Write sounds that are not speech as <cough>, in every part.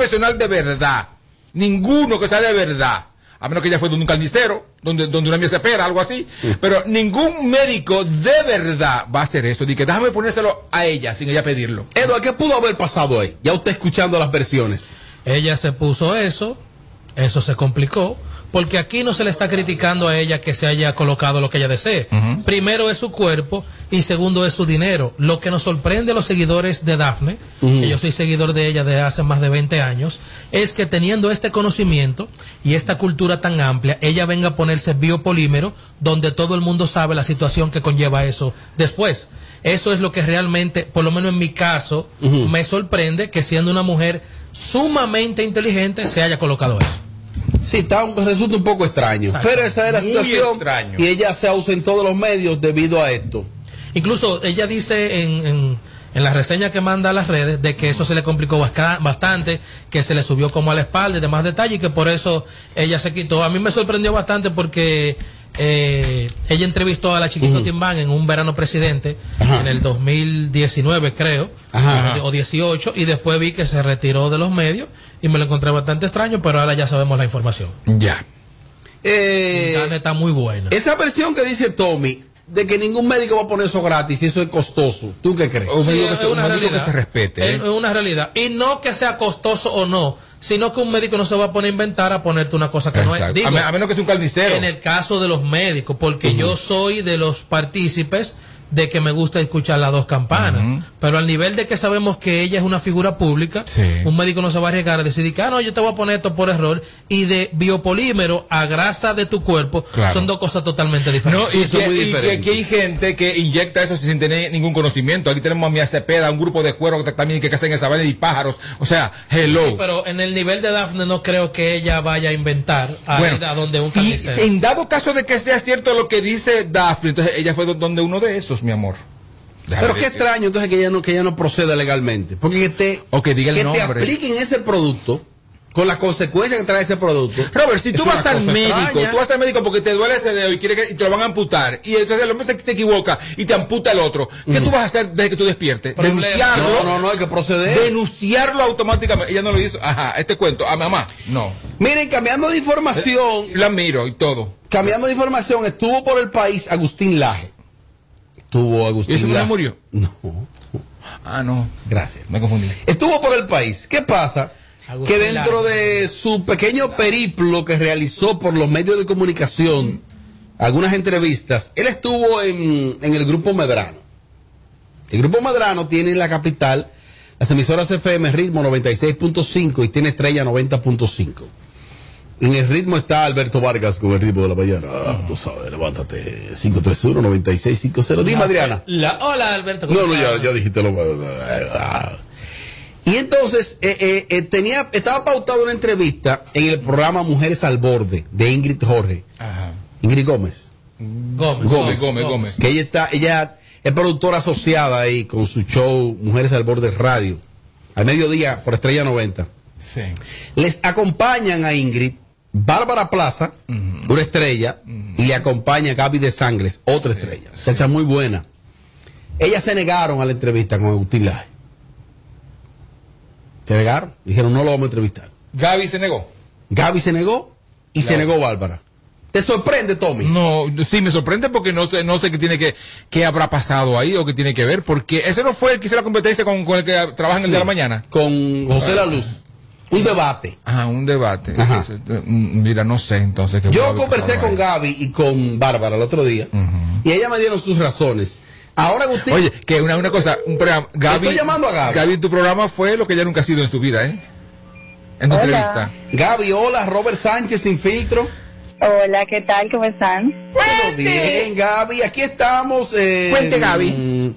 profesional de verdad, ninguno que sea de verdad, a menos que ella fue donde un carnicero, donde, donde una mía se espera, algo así, pero ningún médico de verdad va a hacer eso. Dice, déjame ponérselo a ella sin ella pedirlo. Eduardo, ¿qué pudo haber pasado ahí? Ya usted escuchando las versiones. Ella se puso eso, eso se complicó, porque aquí no se le está criticando a ella que se haya colocado lo que ella desee. Primero es su cuerpo y segundo es su dinero. Lo que nos sorprende a los seguidores de Dafne, que yo soy seguidor de ella desde hace más de 20 años, es que teniendo este conocimiento y esta cultura tan amplia, ella venga a ponerse biopolímero, donde todo el mundo sabe la situación que conlleva eso después. Eso es lo que realmente, por lo menos en mi caso, me sorprende que siendo una mujer sumamente inteligente se haya colocado eso. Sí, está resulta un poco extraño. Exacto. Pero esa es la Muy situación. extraño. Y ella se ausentó de los medios debido a esto. Incluso ella dice en, en, en la reseña que manda a las redes de que eso se le complicó bastante, que se le subió como a la espalda y demás detalles y que por eso ella se quitó. A mí me sorprendió bastante porque eh, ella entrevistó a la chiquito Timbán en un verano presidente en el 2019 creo, Ajá. o 18 y después vi que se retiró de los medios y me lo encontré bastante extraño, pero ahora ya sabemos la información. Ya. Eh, muy buena. esa versión que dice Tommy, de que ningún médico va a poner eso gratis y eso es costoso. ¿Tú qué crees? Un Sí, médico que es se- un una médico que realidad. se respete, ¿eh? Es una realidad. Y no que sea costoso o no, sino que un médico no se va a poner a inventar a ponerte una cosa que no es. Digo, a menos que sea un carnicero. en el caso de los médicos, porque yo soy de los partícipes de que me gusta escuchar las dos campanas. Pero al nivel de que sabemos que ella es una figura pública, Sí. un médico no se va a arriesgar a decidir que, ah, no, yo te voy a poner esto por error. Y de biopolímero a grasa de tu cuerpo Claro. son dos cosas totalmente No, diferentes. y, eso que, es muy y que diferente. aquí hay gente que inyecta eso sin tener ningún conocimiento. Aquí tenemos a Mia Cepeda, un grupo de cuero que también que hacen esa vaina y pájaros. O sea, hello. Sí, pero en el nivel de Daphne no creo que ella vaya a inventar a Bueno, ir a donde un si- carnicero. en dado caso de que sea cierto lo que dice Daphne, entonces ella fue do- donde uno de esos, mi amor. Déjame Pero qué decir. extraño entonces que ella no, que ella no proceda legalmente. Porque que te, O que diga el te nombre. apliquen ese producto con las consecuencias que trae ese producto. Robert, si tú vas al médico, extraña. tú vas al médico porque te duele ese dedo y quiere que y te lo van a amputar, y entonces el hombre se, se equivoca y te amputa el otro, ¿qué tú vas a hacer desde que tú despiertes? Problema. Denunciarlo. No, no, no, hay que proceder. Denunciarlo automáticamente. Ella no lo hizo. Ajá, este cuento. A mamá. No. Miren, cambiando de información, La miro y todo. cambiando de información, estuvo por el país Agustín Laje. Estuvo ¿Y Agustín ese no murió? No, Ah, no. gracias. Me confundí. Estuvo por el país. ¿Qué pasa? Agustín que dentro de su pequeño periplo que realizó por los medios de comunicación, algunas entrevistas, él estuvo en, en el grupo Medrano. El grupo Medrano tiene en la capital las emisoras FM Ritmo 96.5 y tiene Estrella 90.5. En el ritmo está Alberto Vargas con el ritmo de la mañana. Ah, tú sabes, levántate. 531-9650. Dime, Adriana. La- hola, Alberto. ¿cómo No, no, ya, ya dijiste lo Y entonces eh, eh, eh, tenía, estaba pautada una entrevista en el programa Mujeres al Borde de Ingrid Jorge. Ajá. Ingrid Gómez. Gómez, Gómez, Gómez, Gómez. Que ella está, ella es productora asociada ahí con su show Mujeres al Borde Radio. Al mediodía por Estrella 90. Sí. Les acompañan a Ingrid, Bárbara Plaza, una estrella, y le acompaña Gaby de Sangres, otra estrella. Muchacha muy buena. Ellas se negaron a la entrevista con Agustín Laje. Se negaron. Dijeron, no lo vamos a entrevistar. Gaby se negó. Gaby se negó y se negó Bárbara. ¿Te sorprende, Tommy? No, sí me sorprende porque no sé, no sé qué tiene que, qué habrá pasado ahí o qué tiene que ver, porque ese no fue el que hizo la competencia con, con el que trabaja en el de la mañana. Con José La Luz. Un debate. Ajá, un debate. Ajá. Ese, mm, Mira, no sé entonces qué Yo conversé con. Gaby y con Bárbara el otro día y ella me dieron sus razones. Ahora Agustín, Oye, que una, una cosa, un programa, Gaby, estoy llamando a Gaby. Gaby en tu programa fue lo que ella nunca ha sido en su vida, ¿eh? En tu Hola. entrevista. Gaby, hola, Robert Sánchez sin filtro. Hola, ¿qué tal? ¿Cómo están? Todo bien, Gaby, aquí estamos. eh, Cuente, Gaby.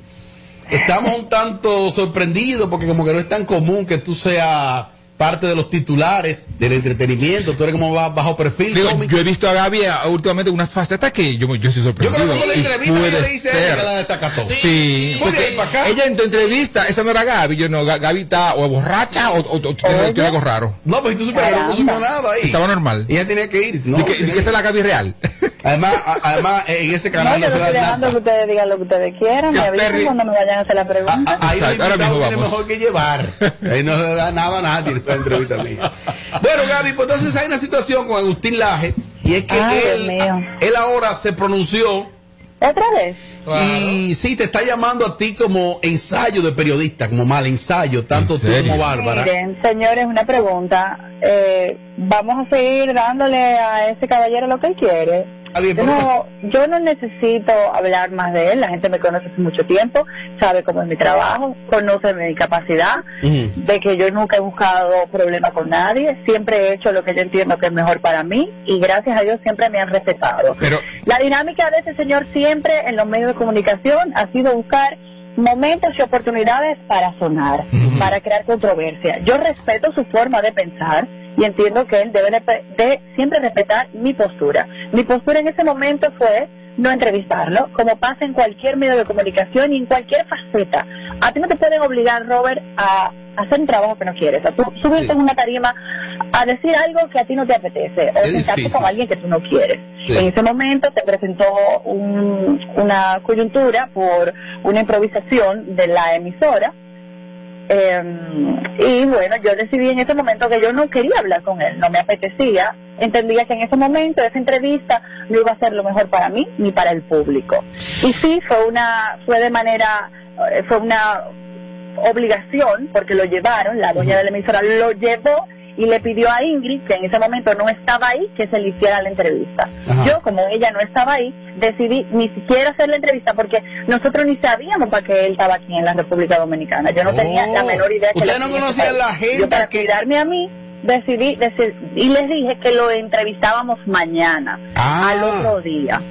Estamos un tanto sorprendidos porque como que no es tan común que tú seas parte de los titulares del entretenimiento. Tú eres como ba- bajo perfil. Digo, yo he visto a Gaby últimamente unas facetas que yo, yo soy Yo sorprendido. creo que con la Y entrevista puede ella le dice a ella que la desacató. Sí, Fue de porque ahí para acá. ella en tu entrevista, esa no era Gaby, yo no, Ga- Gaby está o borracha o, o, o tiene, tiene algo raro. No, pues tú supieras que no supo nada ahí. Estaba normal. Y ella tenía que ir. No, Di que, que esa es la Gaby real. <laughs> Además, a- además en ese No, canal yo no, no se estoy da dejando que nada. ustedes digan lo que ustedes quieran. Que Me avisan cuando me vayan a hacer la pregunta. a- Ahí viene vamos. mejor que llevar. Ahí no le da nada a nadie <laughs> entrevista mía. Bueno, Gaby, pues entonces hay una situación con Agustín Laje y es que Ay, él, él ahora se pronunció ¿Otra vez? y sí, te está llamando a ti como ensayo de periodista, como mal ensayo, tanto ¿En tú como Bárbara. Miren, señores, una pregunta. Eh, ¿Vamos a seguir dándole a ese caballero lo que él quiere? No, yo no necesito hablar más de él. La gente me conoce hace mucho tiempo, sabe cómo es mi trabajo, conoce mi capacidad, de que yo nunca he buscado problema con nadie. Siempre he hecho lo que yo entiendo que es mejor para mí y gracias a Dios siempre me han respetado. Pero, La dinámica de ese señor siempre en los medios de comunicación ha sido buscar momentos y oportunidades para sonar, para crear controversia. Yo respeto su forma de pensar y entiendo que él debe de, siempre respetar mi postura. Mi postura en ese momento fue no entrevistarlo, como pasa en cualquier medio de comunicación y en cualquier faceta. A ti no te pueden obligar, Robert, a hacer un trabajo que no quieres, a tú subirte Sí. en una tarima a decir algo que a ti no te apetece o sentarte difícil. con alguien que tú no quieres. Sí. En ese momento se presentó un- una coyuntura por una improvisación de la emisora. Eh, y bueno, yo decidí en ese momento que yo no quería hablar con él, no me apetecía. Entendía que en ese momento esa entrevista no iba a ser lo mejor para mí ni para el público. Y sí, fue una, fue de manera, eh, fue una obligación, porque lo llevaron, la dueña de la emisora lo llevó y le pidió a Ingrid, que en ese momento no estaba ahí, que se le hiciera la entrevista. Ajá. Yo, como ella no estaba ahí, decidí ni siquiera hacer la entrevista porque nosotros ni sabíamos para qué él estaba aquí en la República Dominicana. Yo no Oh. tenía la menor idea. que no estar la ahí. agenda Yo para que- cuidarme a mí, decidí, deci- y les dije que lo entrevistábamos mañana, Ah. al otro día.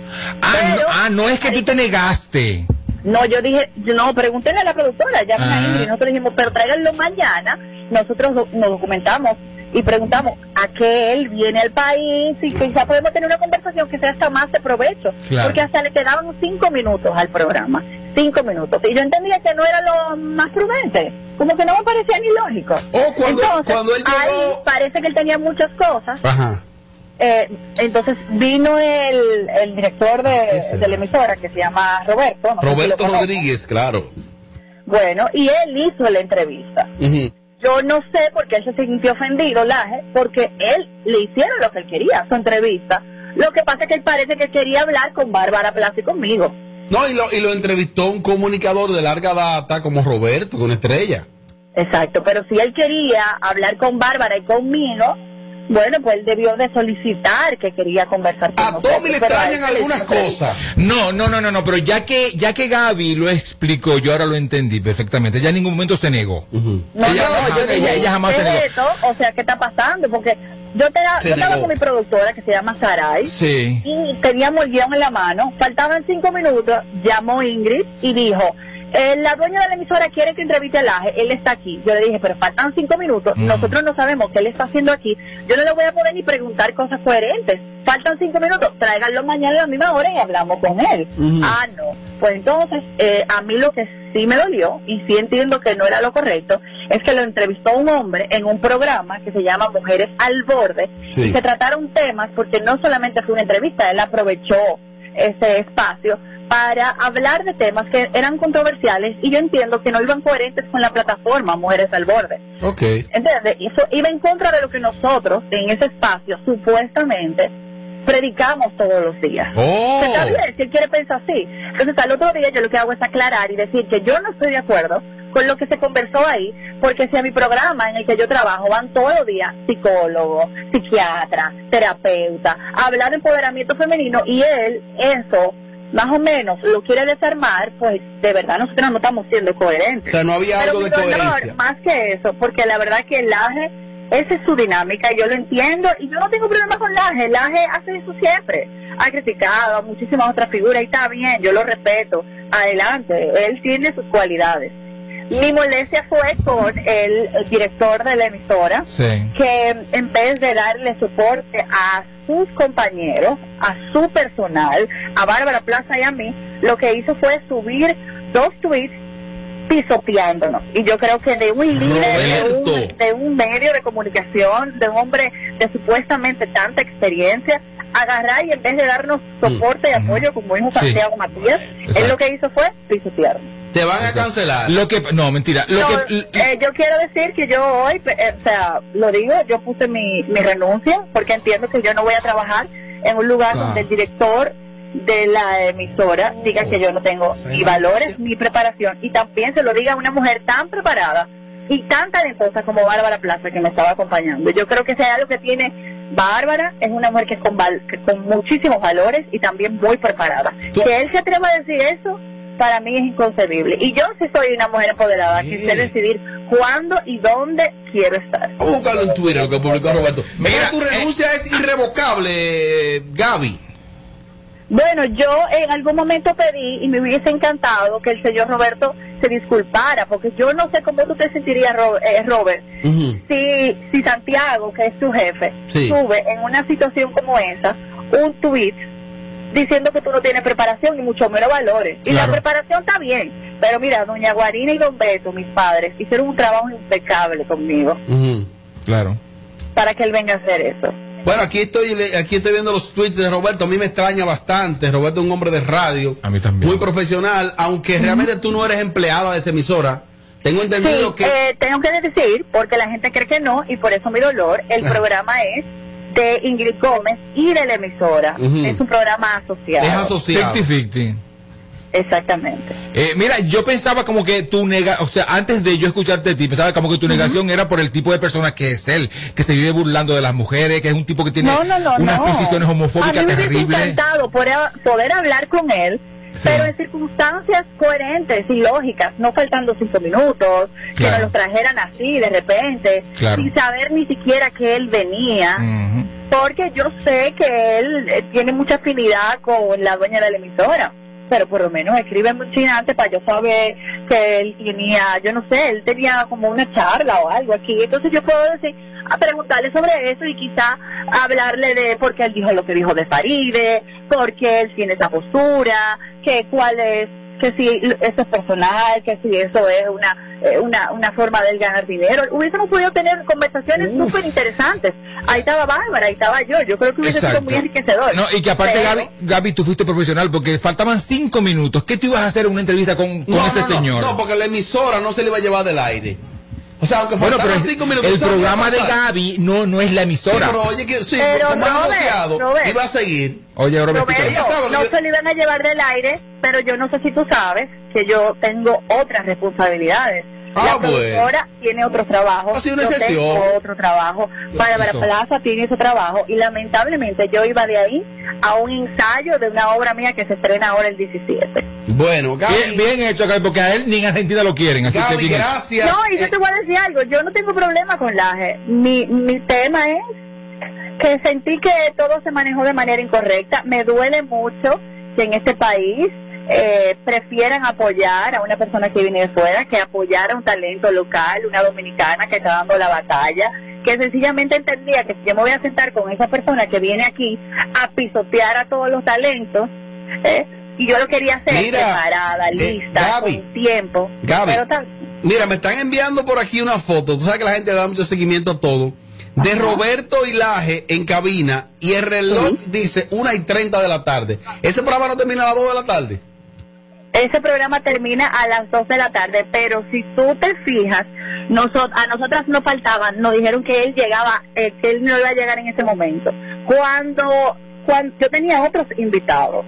ah, no, ah, no es que tú te negaste. No, yo dije, no, pregúntenle a la productora, Ah. a Ingrid. Nosotros dijimos, pero tráiganlo mañana. Nosotros nos documentamos y preguntamos a qué él viene al país y quizá podemos tener una conversación que sea hasta más de provecho. Claro. Porque hasta le quedaban cinco minutos al programa. Cinco minutos. Y yo entendía que no era lo más prudente. Como que no me parecía ni lógico. Oh, cuando- Entonces, cuando él ahí llegó- parece que él tenía muchas cosas. Ajá. Eh, entonces vino el, el director ¿Qué de, de la emisora que se llama Roberto. no sé si lo Roberto. Rodríguez, claro. Bueno, y él hizo la entrevista. Ujú. Yo no sé por qué él se sintió ofendido, Laje, porque él le hicieron lo que él quería, su entrevista. Lo que pasa es que él parece que quería hablar con Bárbara Plaza y conmigo. No, y lo, y lo entrevistó un comunicador de larga data como Roberto, con estrella. Exacto, pero si él quería hablar con Bárbara y conmigo, bueno, pues él debió de solicitar que quería conversar con A nosotros. Tommy le a hizo algunas cosas. No, no, no, no, no, pero ya que, ya que Gaby lo explicó, yo ahora lo entendí perfectamente. Ya en ningún momento se negó. Ujú. No, Ella- no, yo ella- jamás ¿qué se negó. es esto? O sea, ¿qué está pasando? Porque yo, te, yo estaba con mi productora que se llama Saray. Sí. y teníamos el guion en la mano, faltaban cinco minutos, llamó Ingrid y dijo, eh, la dueña de la emisora quiere que entreviste a Laje, él está aquí. Yo le dije, pero faltan cinco minutos, Mm. nosotros no sabemos qué él está haciendo aquí, yo no le voy a poder ni preguntar cosas coherentes. Faltan cinco minutos, tráiganlo mañana a la misma hora y hablamos con él. Ah, no. Pues entonces, eh, a mí lo que sí me dolió, y sí entiendo que no era lo correcto, es que lo entrevistó un hombre en un programa que se llama Mujeres al Borde, Sí. y se trataron temas, porque no solamente fue una entrevista, él aprovechó ese espacio para hablar de temas que eran controversiales y yo entiendo que no iban coherentes con la plataforma Mujeres al Borde. Ok. ¿Entiendes? Eso iba en contra de lo que nosotros en ese espacio supuestamente predicamos todos los días. Oh. Está bien, si él quiere pensar así. Entonces al otro día yo lo que hago es aclarar y decir que yo no estoy de acuerdo con lo que se conversó ahí, porque si a mi programa en el que yo trabajo van todos los días psicólogos, psiquiatras, terapeuta, a hablar de empoderamiento femenino y él eso más o menos lo quiere desarmar, pues de verdad nosotros no estamos siendo O coherentes. sea, no había Pero algo de dolor, coherencia. más que eso, porque la verdad que Laje, esa es su dinámica, yo lo entiendo, y yo no tengo problema con Laje, Laje hace eso siempre, ha criticado a muchísimas otras figuras, y está bien, yo lo respeto, adelante, él tiene sus cualidades. Mi molestia fue con el, director de la emisora, Sí. que en vez de darle soporte a sus compañeros, a su personal, a Bárbara Plaza y a mí, lo que hizo fue subir dos tweets pisoteándonos. Y yo creo que de un líder, de un, de un medio de comunicación, de un hombre de supuestamente tanta experiencia, agarrar y en vez de darnos soporte y apoyo, como Sí. Santiago Matías, Exacto. él lo que hizo fue pisotearnos. Te van a cancelar. Lo que, no, mentira. Lo No, que, eh, yo quiero decir que yo hoy, eh, o sea, lo digo, yo puse mi, mi renuncia porque entiendo que yo no voy a trabajar en un lugar Ah. donde el director de la emisora diga que yo no tengo ni valores ni preparación y también se lo diga a una mujer tan preparada y tan talentosa como Bárbara Plaza que me estaba acompañando. Yo creo que hay algo que tiene Bárbara es una mujer que es con, val- que con muchísimos valores y también muy preparada. Tú- Que él se atreva a decir eso para mí es inconcebible. Y yo sí soy una mujer empoderada que sé decidir cuándo y dónde quiero estar. Vamos a buscarlo en Twitter, lo que publicó Roberto. Mira, Mira, tu renuncia es irrevocable, eh, Gaby. Bueno, yo en algún momento pedí y me hubiese encantado que el señor Roberto se disculpara, porque yo no sé cómo tú te sentirías, Ro- eh, Robert, Ujú. si, si Santiago, que es su jefe, Sí. sube en una situación como esa un tuit diciendo que tú no tienes preparación ni mucho menos valores. Y Claro. la preparación está bien, pero mira, doña Guarina y don Beto, mis padres, hicieron un trabajo impecable conmigo claro. para que él venga a hacer eso. Bueno, aquí estoy, le- aquí estoy viendo los tweets de Roberto. A mí me extraña bastante. Roberto es un hombre de radio. A mí también. Muy profesional, aunque realmente tú no eres empleada de esa emisora. Tengo entendido Sí, que... eh, tengo que decir, porque la gente cree que no, y por eso mi dolor, el <laughs> programa es de Ingrid Gómez y de la emisora. Es un programa asociado. es asociado. 50-50. Exactamente. Eh, mira, yo pensaba como que tu nega, o sea, antes de yo escucharte de ti, pensaba como que tu negación era por el tipo de persona que es él, que se vive burlando de las mujeres, que es un tipo que tiene No, no, no, unas no. posiciones homofóbicas A mí me hubiese terribles. encantado poder, poder hablar con él, Sí. pero en circunstancias coherentes y lógicas, no faltando cinco minutos, que Claro. nos los trajeran así de repente, Claro. sin saber ni siquiera que él venía. Porque yo sé que él eh, tiene mucha afinidad con la dueña de la emisora, pero por lo menos escribe muy chinante para yo saber que él tenía, yo no sé, él tenía como una charla o algo aquí, entonces yo puedo decir, a preguntarle sobre eso y quizá hablarle de por qué él dijo lo que dijo de Faride, por qué él tiene esa postura, que cuál es, que si eso es personal, que si eso es una eh, una, una forma de él ganar dinero. Hubiésemos podido tener conversaciones súper interesantes. Ahí estaba Bárbara, ahí estaba yo. Yo creo que hubiese sido muy enriquecedor. No, y que aparte, Pero- Gaby, Gaby, tú fuiste profesional porque faltaban cinco minutos. ¿Qué tú ibas a hacer en una entrevista con, con No, ese no, no, señor? No, porque la emisora no se le iba a llevar del aire. O sea, aunque bueno, pero cinco minutos. el ¿sabes qué programa de? Gaby no, no es la Sí, emisora. pero oye, que, sí, Pero, como Robert, asociado, Robert. iba a seguir. Oye, Robert, Roberto, Ella sabe lo no que- se lo iban a llevar del aire, pero yo no sé si tú sabes que yo tengo otras responsabilidades. Ah, la bueno. productora tiene otros trabajos. Ha sido una yo excepción. tengo otro trabajo. Bárbara. Plaza tiene su trabajo y lamentablemente yo iba de ahí a un ensayo de una obra mía que se estrena ahora el 17. Bueno, Gaby, Bien, bien hecho, Gaby, porque a él ni en Argentina lo quieren. Así que Gaby, hecho. gracias. No, y yo Eh, te voy a decir algo, yo no tengo problema con Laje. Mi, mi tema es que sentí que todo se manejó de manera incorrecta. Me duele mucho que en este país eh, prefieran apoyar a una persona que viene de fuera que apoyar a un talento local, una dominicana que está dando la batalla, que sencillamente entendía que si yo me voy a sentar con esa persona que viene aquí a pisotear a todos los talentos, eh, y yo lo quería hacer Mira, preparada, eh, lista, Gaby, con tiempo. Gaby. Pero tan- Mira, me están enviando por aquí una foto. Tú sabes que la gente da mucho seguimiento a todo. De Roberto Hilaje en cabina y el reloj dice 1 y 30 de la tarde. ¿Ese programa no termina a las 2 de la tarde? Ese programa termina a las 2 de la tarde, pero si tú te fijas, nosot a nosotras nos faltaban, nos dijeron que él llegaba, eh, que él no iba a llegar en ese momento. Cuando, cuando yo tenía otros invitados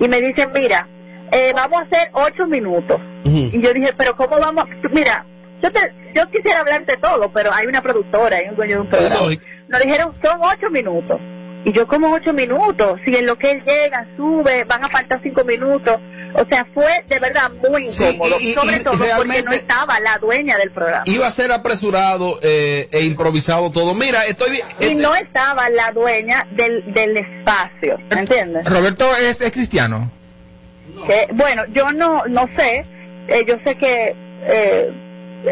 y me dicen, mira, eh, vamos a hacer ocho minutos. Ujú. Y yo dije, pero ¿cómo vamos? Mira, yo, te, yo quisiera hablarte todo, pero hay una productora, hay un dueño de un programa. Nos dijeron, son ocho minutos. Y yo como ocho minutos, si en lo que él llega, sube, van a faltar cinco minutos. O sea, fue de verdad muy Sí, incómodo, y- y- sobre y todo porque no estaba la dueña del programa. Iba a ser apresurado eh, e improvisado todo. Mira, estoy bien. Y este- no estaba la dueña del, del espacio, ¿me entiendes? Roberto es, es cristiano. Que, bueno, yo no, no sé, eh, yo sé que eh,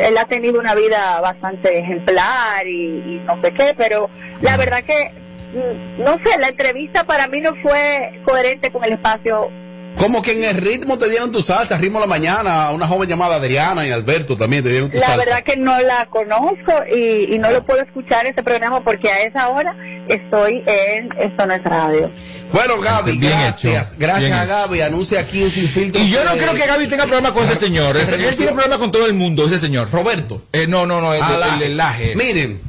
él ha tenido una vida bastante ejemplar y, y no sé qué, pero la verdad que, mm, no sé, la entrevista para mí no fue coherente con el espacio Como que en el ritmo te dieron tu salsa, ritmo de la mañana, una joven llamada Adriana y Alberto también te dieron tu La salsa. verdad que no la conozco y, y no lo puedo escuchar ese programa porque a esa hora estoy en Esto no es radio. Bueno, Gaby, Bien gracias. hecho, gracias bien a. Gaby. Anuncia aquí un sin filtro. Y yo no creo que Gaby tenga problema con ese señor. Ese- él tiene problema con todo el mundo, ese señor. Roberto. Eh, no, no, no, el, el-. Miren,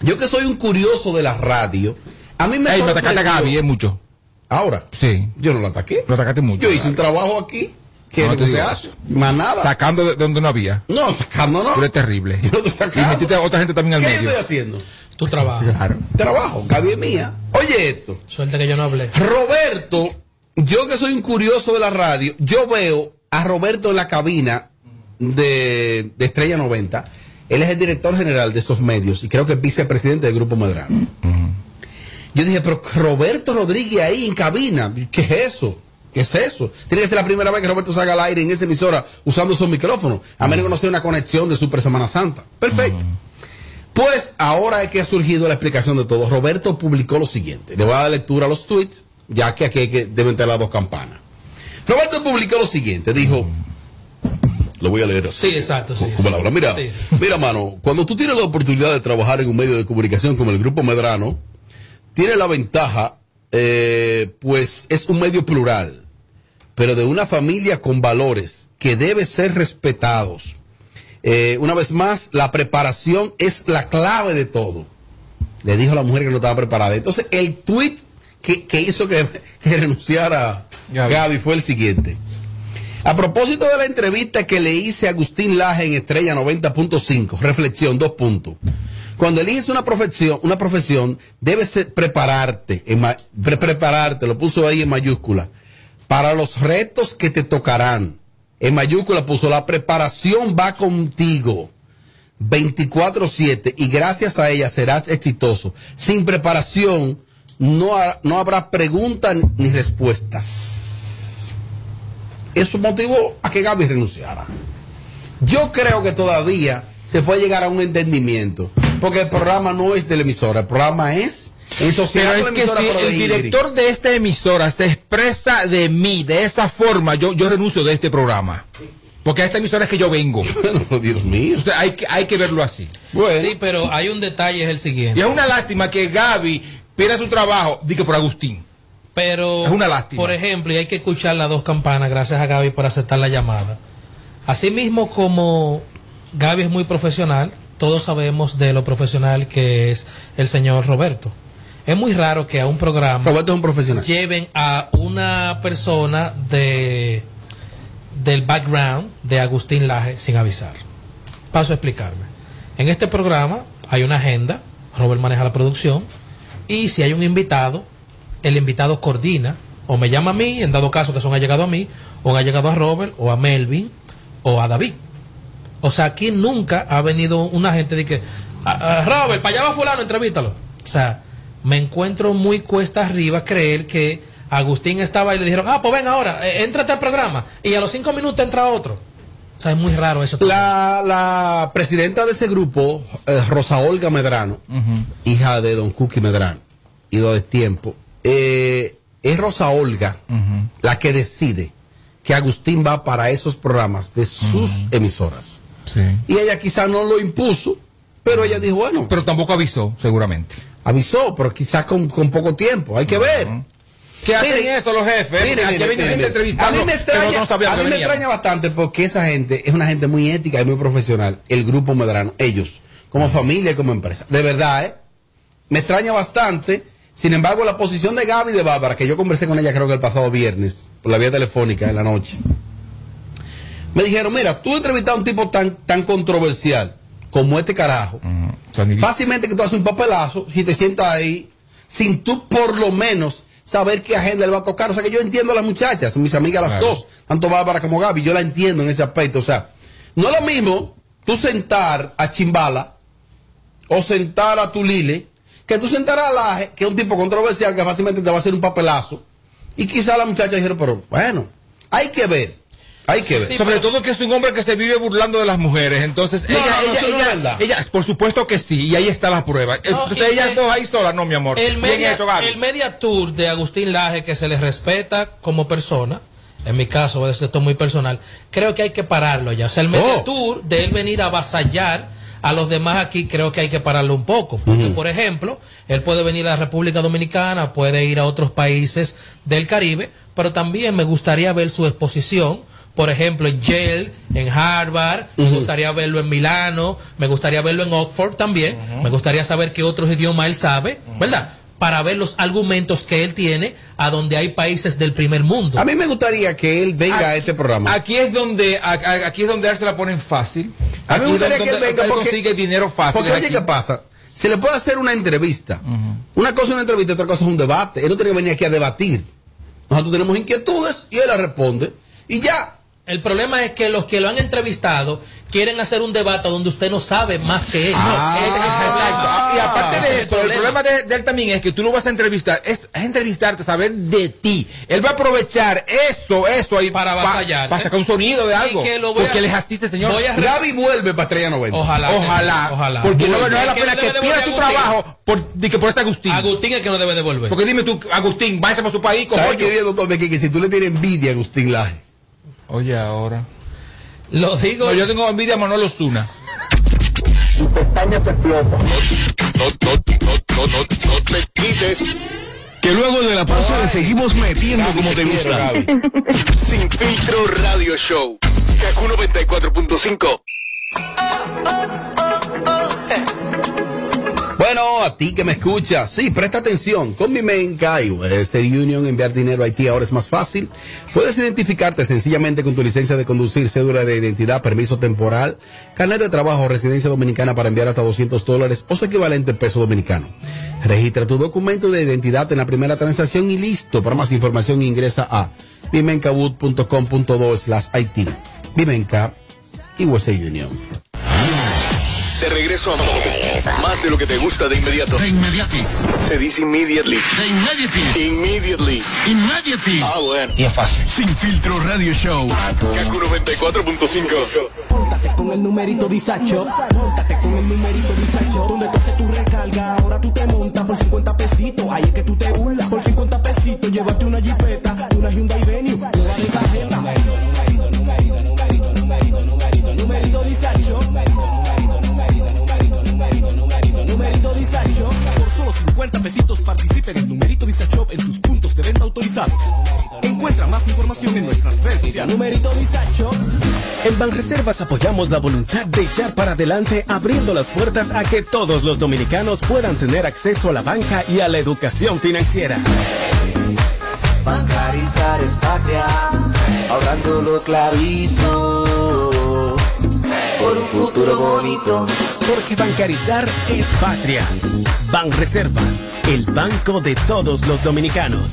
yo que soy un curioso de la radio, a mí me Ey, me atacaste a Gaby, es mucho. Ahora, Sí. yo no la ataqué. Lo atacaste mucho. Yo hice un trabajo aquí que No no, se hace. Más nada. Sacando de donde no había. no, sacando no. Tú eres terrible. <laughs> Yo no estoy Y metiste a otra gente también al ¿Qué yo medio. estoy haciendo? Tu trabajo. Claro. Trabajo. Gaby es mía. Oye esto. Suerte que yo no hablé. Roberto, yo que soy un curioso de la radio, yo veo a Roberto en la cabina de, de Estrella 90. Él es el director general de esos medios y creo que es vicepresidente del Grupo Medrano. Yo dije, pero Roberto Rodríguez ahí en cabina, ¿qué es eso? ¿Qué es eso? Tiene que ser la primera vez que Roberto salga al aire en esa emisora usando esos micrófonos, a menos que no sea una conexión de Super Semana Santa. Perfecto. Pues ahora es que ha surgido la explicación de todo. Roberto publicó lo siguiente. Le voy a dar lectura a los tweets, ya que aquí hay que, deben tener las dos campanas. Roberto publicó lo siguiente. Dijo, lo voy a leer así. Sí, exacto, sí, palabras. Mira, Sí. mira, mano, cuando tú tienes la oportunidad de trabajar en un medio de comunicación como el Grupo Medrano, tiene la ventaja, eh, pues es un medio plural, pero de una familia con valores que debe ser respetados. Eh, una vez más, la preparación es la clave de todo. Le dijo a la mujer que no estaba preparada. Entonces, el tweet que, que hizo que, <laughs> que renunciara Gaby. Gaby fue el siguiente. A propósito de la entrevista que le hice a Agustín Laje en Estrella 90.5, reflexión, dos puntos. Cuando eliges una profesión, una profesión, debes prepararte, prepararte, lo puso ahí en mayúscula, para los retos que te tocarán. En mayúscula puso, la preparación va contigo. 24-7 y gracias a ella serás exitoso. Sin preparación no, no habrá preguntas ni respuestas. Eso motivó a que Gaby renunciara. Yo creo que todavía se puede llegar a un entendimiento, porque el programa no es de la emisora, el programa es en sociedad Pero es que si de el director de esta emisora se expresa de mí de esa forma, yo, yo renuncio de este programa. Porque a esta emisora es que yo vengo. <laughs> Bueno, Dios mío. O sea, hay que, hay que verlo así. Bueno, Sí, pero hay un detalle, es el Y siguiente. es una lástima que Gaby pierda su trabajo, diga por Agustín. Pero, Es una lástima. por ejemplo, y hay que escuchar las dos campanas, gracias a Gaby por aceptar la llamada. Asimismo, como Gaby es muy profesional, todos sabemos de lo profesional que es el señor Roberto. Es muy raro que a un programa Roberto es un profesional. lleven a una persona de del background de Agustín Laje sin avisar. Paso a explicarme. En este programa hay una agenda, Robert maneja la producción, y si hay un invitado, el invitado coordina, o me llama a mí, en dado caso que son ha llegado a mí, o ha llegado a Robert, o a Melvin, o a David. O sea, aquí nunca ha venido una gente de que, "Ah, ah, Robert, para allá va fulano, entrevístalo. O sea, me encuentro muy cuesta arriba creer que Agustín estaba y le dijeron, ah, pues ven ahora, eh, éntrate al programa. Y a los cinco minutos entra otro. O sea, es muy raro eso. La, la presidenta de ese grupo, eh, Rosa Olga Medrano, hija de Don Cookie Medrano, ido de tiempo, eh, es Rosa Olga la que decide que Agustín va para esos programas de sus emisoras. Sí. Y ella quizá no lo impuso, pero ella dijo, bueno, Pero tampoco avisó, seguramente. avisó, pero quizás con, con poco tiempo, hay que ver. ¿Qué hacen eso los jefes? Mire, Aquí mire, viene gente entrevistando A mí me extraña, no a mí me extraña bastante porque esa gente es una gente muy ética y muy profesional. El grupo Medrano, ellos, como familia y como empresa. De verdad, ¿eh? Me extraña bastante. Sin embargo, la posición de Gaby de Bárbara, que yo conversé con ella creo que el pasado viernes, por la vía telefónica en la noche, me dijeron, mira, tú entrevistas a un tipo tan, tan controversial como este carajo. Fácilmente que tú haces un papelazo si te sientas ahí sin tú por lo menos saber qué agenda le va a tocar. O sea que yo entiendo a las muchachas, mis amigas las Claro. dos, tanto Bárbara como Gaby, yo la entiendo en ese aspecto. O sea, no es lo mismo tú sentar a Chimbala o sentar a Tulile que tú sentar a Laje, que es un tipo controversial que fácilmente te va a hacer un papelazo. Y quizá la muchacha dijeron, pero bueno, hay que ver, hay que ver. Sobre todo que es un hombre que se vive burlando de las mujeres. Entonces, No, ella, no, no, ella, ella, verdad. ella- por supuesto que sí, y ahí está la prueba. Entonces, ellas dos ahí solas, no, mi amor. El media, hecho, Gaby. el media tour de Agustín Laje, que se le respeta como persona, en mi caso, esto es muy personal, creo que hay que pararlo ya. O sea, el media Oh. tour de él venir a avasallar a los demás aquí, creo que hay que pararlo un poco. Porque, por ejemplo, él puede venir a la República Dominicana, puede ir a otros países del Caribe, pero también me gustaría ver su exposición. Por ejemplo, en Yale, en Harvard, me gustaría verlo en Milano, me gustaría verlo en Oxford también, me gustaría saber qué otros idiomas él sabe, ¿verdad? Para ver los argumentos que él tiene a donde hay países del primer mundo. A mí me gustaría que él venga a este programa. Aquí es donde, a- a- aquí es donde él se la ponen fácil. A mí me gustaría es que él donde- venga donde porque, consigue dinero fácil. Porque oye. ¿qué pasa? Se le puede hacer una entrevista. Una cosa es una entrevista, otra cosa es un debate. Él no tiene que venir aquí a debatir. Nosotros tenemos inquietudes y él las responde. Y ya. El problema es que los que lo han entrevistado quieren hacer un debate donde usted no sabe más que él. Ah, problema. Y aparte de el esto, el problema de, de él también es que tú lo vas a entrevistar, es, es entrevistarte, saber de ti. Él va a aprovechar eso, eso ahí Para avasallarte. Para sacar un sonido de algo. que lo a- porque él es así, ese señor. a- Gaby vuelve para Estrella 90. Ojalá. Ojalá. Ojalá. Porque no, no vale la ¿Qué pena que debe pierda tu a Agustín? trabajo por, de que por este Agustín. Agustín es el que no debe devolver. Porque dime tú, Agustín, váyase para su país, ¿Sabes cojoño. qué viendo Tommy, que, que si tú le tienes envidia a Agustín Laje. Oye, ahora. Lo digo. No, yo tengo envidia a Manolo Zuna. No, no, no, no, no, no te quites. Que luego de la pausa le seguimos metiendo como te te quiero, gusta. Sin filtro radio show. Kaku 94.5. Bueno, a ti que me escuchas, sí, presta atención. Con mi Menca y Western Union enviar dinero a Haití ahora es más fácil. Puedes identificarte sencillamente con tu licencia de conducir, cédula de identidad, permiso temporal, carnet de trabajo, residencia dominicana para enviar hasta 200 dólares o su equivalente en peso dominicano. Registra tu documento de identidad en la primera transacción y listo. Para más información ingresa a bimencawood.com.do slash Haití. Bimenca y Western Union. De regreso a más de lo que te gusta de inmediato. De inmediati. Se dice immediately. De inmediati. Immediately. Immediati. Ah, bueno. Y es fácil. Sin filtro radio show. Kaku 94.5. Móntate con el numerito Disacho. Móntate con el numerito Disacho. Donde tú haces tu recarga, ahora tú te montas por 50 pesitos. Ahí es que tú te burlas. Por 50 pesitos, llévate una jipeta, una Hyundai Venue, 50 pesitos participa en el numerito Disacho en tus puntos de venta autorizados. Encuentra más información en nuestras redes sociales. Numerito Disacho. En Banreservas apoyamos la voluntad de echar para adelante abriendo las puertas a que todos los dominicanos puedan tener acceso a la banca y a la educación financiera. Bancarizar es patria, ahorrando los clavitos por un futuro bonito. Porque bancarizar es patria. Banreservas, el banco de todos los dominicanos.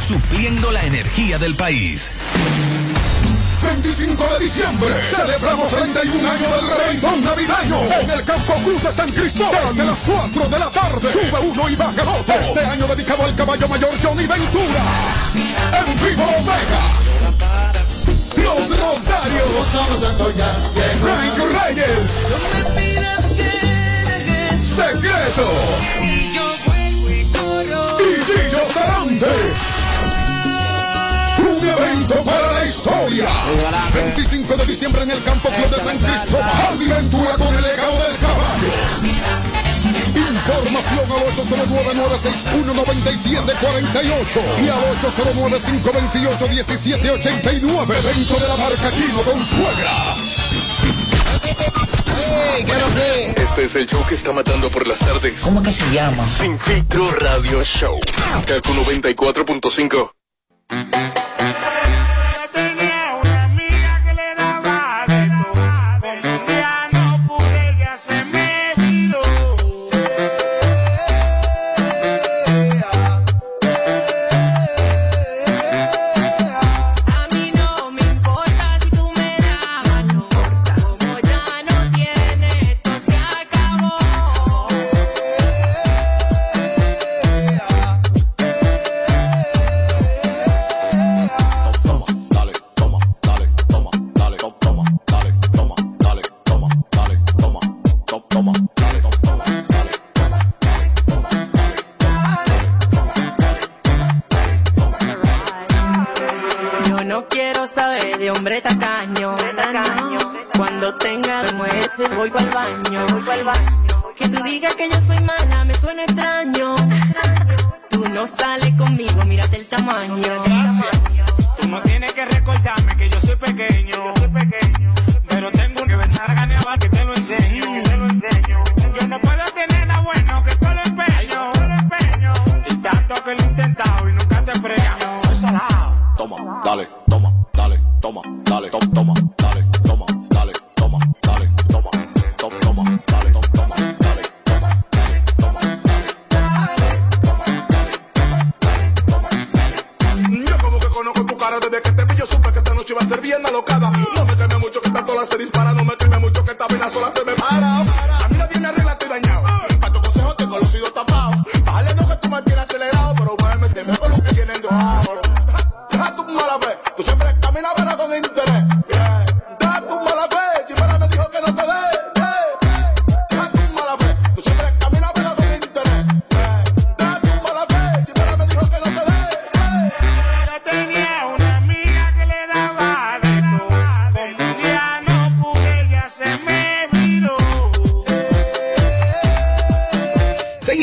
Supliendo la energía del país. 25 de diciembre celebramos 31 años del reventón navideño en el Campo Cruz de San Cristóbal desde las 4 de la tarde. Sube uno y baja otro. Este año dedicado al caballo mayor Johnny Ventura. En vivo Omega. Los Rosarios. Frank Reyes. Secreto. Un evento para la historia. 25 de diciembre en el Campo Club de San Cristóbal. Aventura con el legado del caballo. Información al 809-961-9748 y al 809-528-1789 dentro de la marca Chino con suegra. Este es el show que está matando por las tardes. ¿Cómo que se llama? Sin filtro radio show. Kaku 94.5.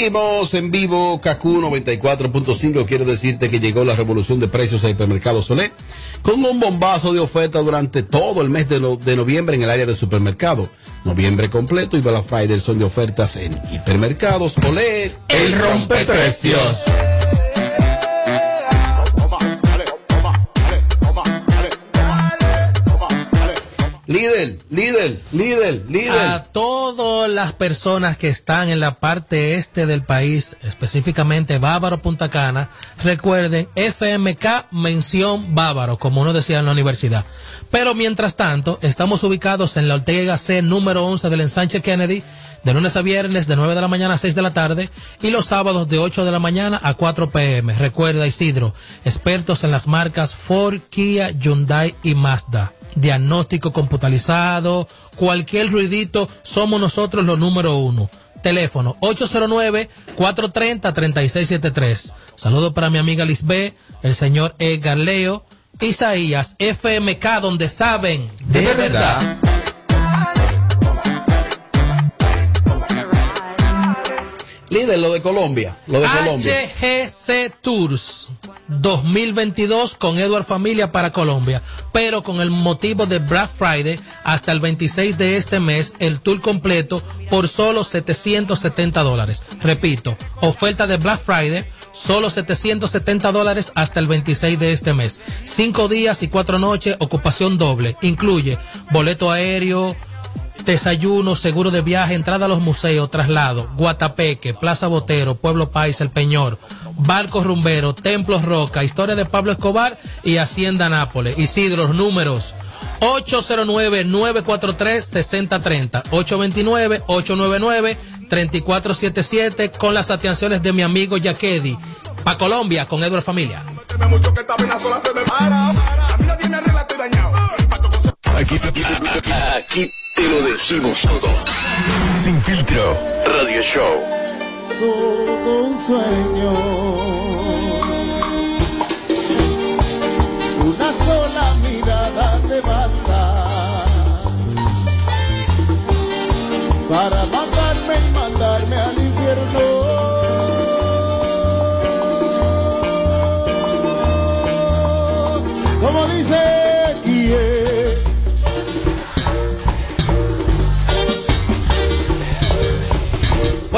En vivo, Kaku 94.5. Quiero decirte que llegó la revolución de precios a Hipermercado Solé con un bombazo de oferta durante todo el mes de, no- de noviembre en el área de supermercado. Noviembre completo y Black Friday son de ofertas en Hipermercados Olé. El rompeprecios. Líder, líder, líder, líder. A todas las personas que están en la parte este del país, específicamente Bávaro Punta Cana, recuerden FMK mención Bávaro, como uno decía en la universidad. Pero mientras tanto, estamos ubicados en la Ortega C número 11 del ensanche Kennedy, de lunes a viernes de 9 de la mañana a 6 de la tarde y los sábados de 8 de la mañana a 4 pm. Recuerda Isidro, expertos en las marcas Ford, Kia, Hyundai y Mazda diagnóstico computarizado, cualquier ruidito, somos nosotros los número uno. Teléfono 809-430-3673. Saludos para mi amiga Lisbeth, el señor Edgar Leo, Isaías, FMK, donde saben de, verdad. Líder, lo de Colombia, lo de Colombia. HGC Tours 2022 con Edward Familia para Colombia, pero con el motivo de Black Friday hasta el 26 de este mes, el tour completo por solo 770 dólares. Repito, oferta de Black Friday, solo 770 dólares hasta el 26 de este mes. Cinco días y cuatro noches, ocupación doble. Incluye boleto aéreo, Desayuno, seguro de viaje, entrada a los museos, traslado, Guatapeque, Plaza Botero, Pueblo País, El Peñor, Barco Rumbero, Templos Roca, Historia de Pablo Escobar y Hacienda Nápoles. Isidro, los números 809-943-6030, 829-899-3477 con las atenciones de mi amigo Yaquedi. Pa' Colombia con Edward Familia. Aquí, aquí te lo decimos todo. Sin filtro, radio show. todo un sueño. Una sola mirada te basta para matarme y mandarme al infierno.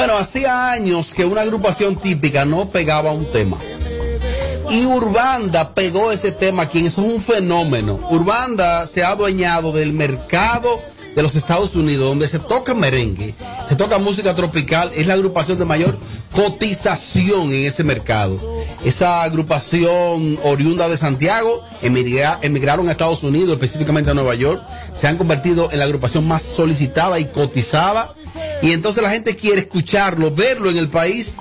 Bueno, hacía años que una agrupación típica no pegaba un tema. Y Urbanda pegó ese tema aquí. Eso es un fenómeno. Urbanda se ha adueñado del mercado de los Estados Unidos, donde se toca merengue, se toca música tropical. Es la agrupación de mayor cotización en ese mercado. Esa agrupación oriunda de Santiago emigra- emigraron a Estados Unidos, específicamente a Nueva York. Se han convertido en la agrupación más solicitada y cotizada. Y entonces la gente quiere escucharlo, verlo en el país.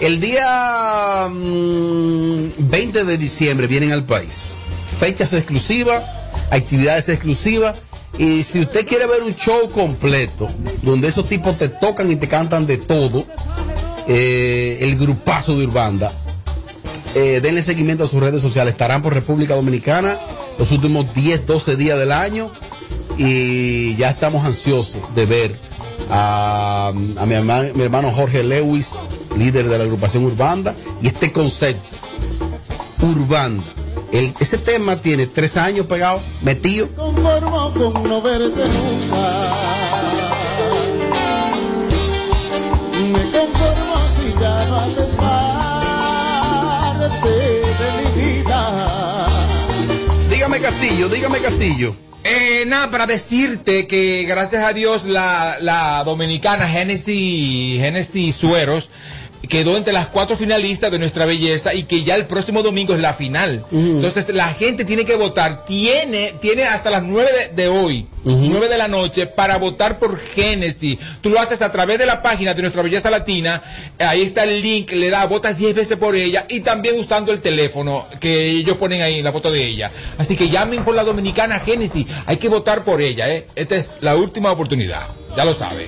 El día mm, 20 de diciembre vienen al país. Fechas exclusivas, actividades exclusivas. Y si usted quiere ver un show completo, donde esos tipos te tocan y te cantan de todo, eh, el grupazo de Urbanda, eh, denle seguimiento a sus redes sociales. Estarán por República Dominicana los últimos 10, 12 días del año y ya estamos ansiosos de ver a, a mi, hermano, mi hermano Jorge Lewis, líder de la agrupación Urbanda, y este concepto, Urbanda. El- ese tema tiene tres años pegado, metido. conformo con no verte nunca. Me conformo si ya no haces parte de mi vida. Dígame Castillo, dígame Castillo. Nada, para decirte que gracias a Dios la, la dominicana Genesis, Genesis Sueros quedó entre las cuatro finalistas de nuestra belleza y que ya el próximo domingo es la final. Entonces la gente tiene que votar, tiene, tiene hasta las nueve de, de hoy, nueve de la noche, para votar por Genesis. Tú lo haces a través de la página de nuestra belleza latina, ahí está el link, le da, votas 10 veces por ella y también usando el teléfono que ellos ponen ahí, la foto de ella. Así que llamen por la dominicana Genesis, hay que votar por ella, ¿eh? Esta es la última oportunidad, ya lo sabe.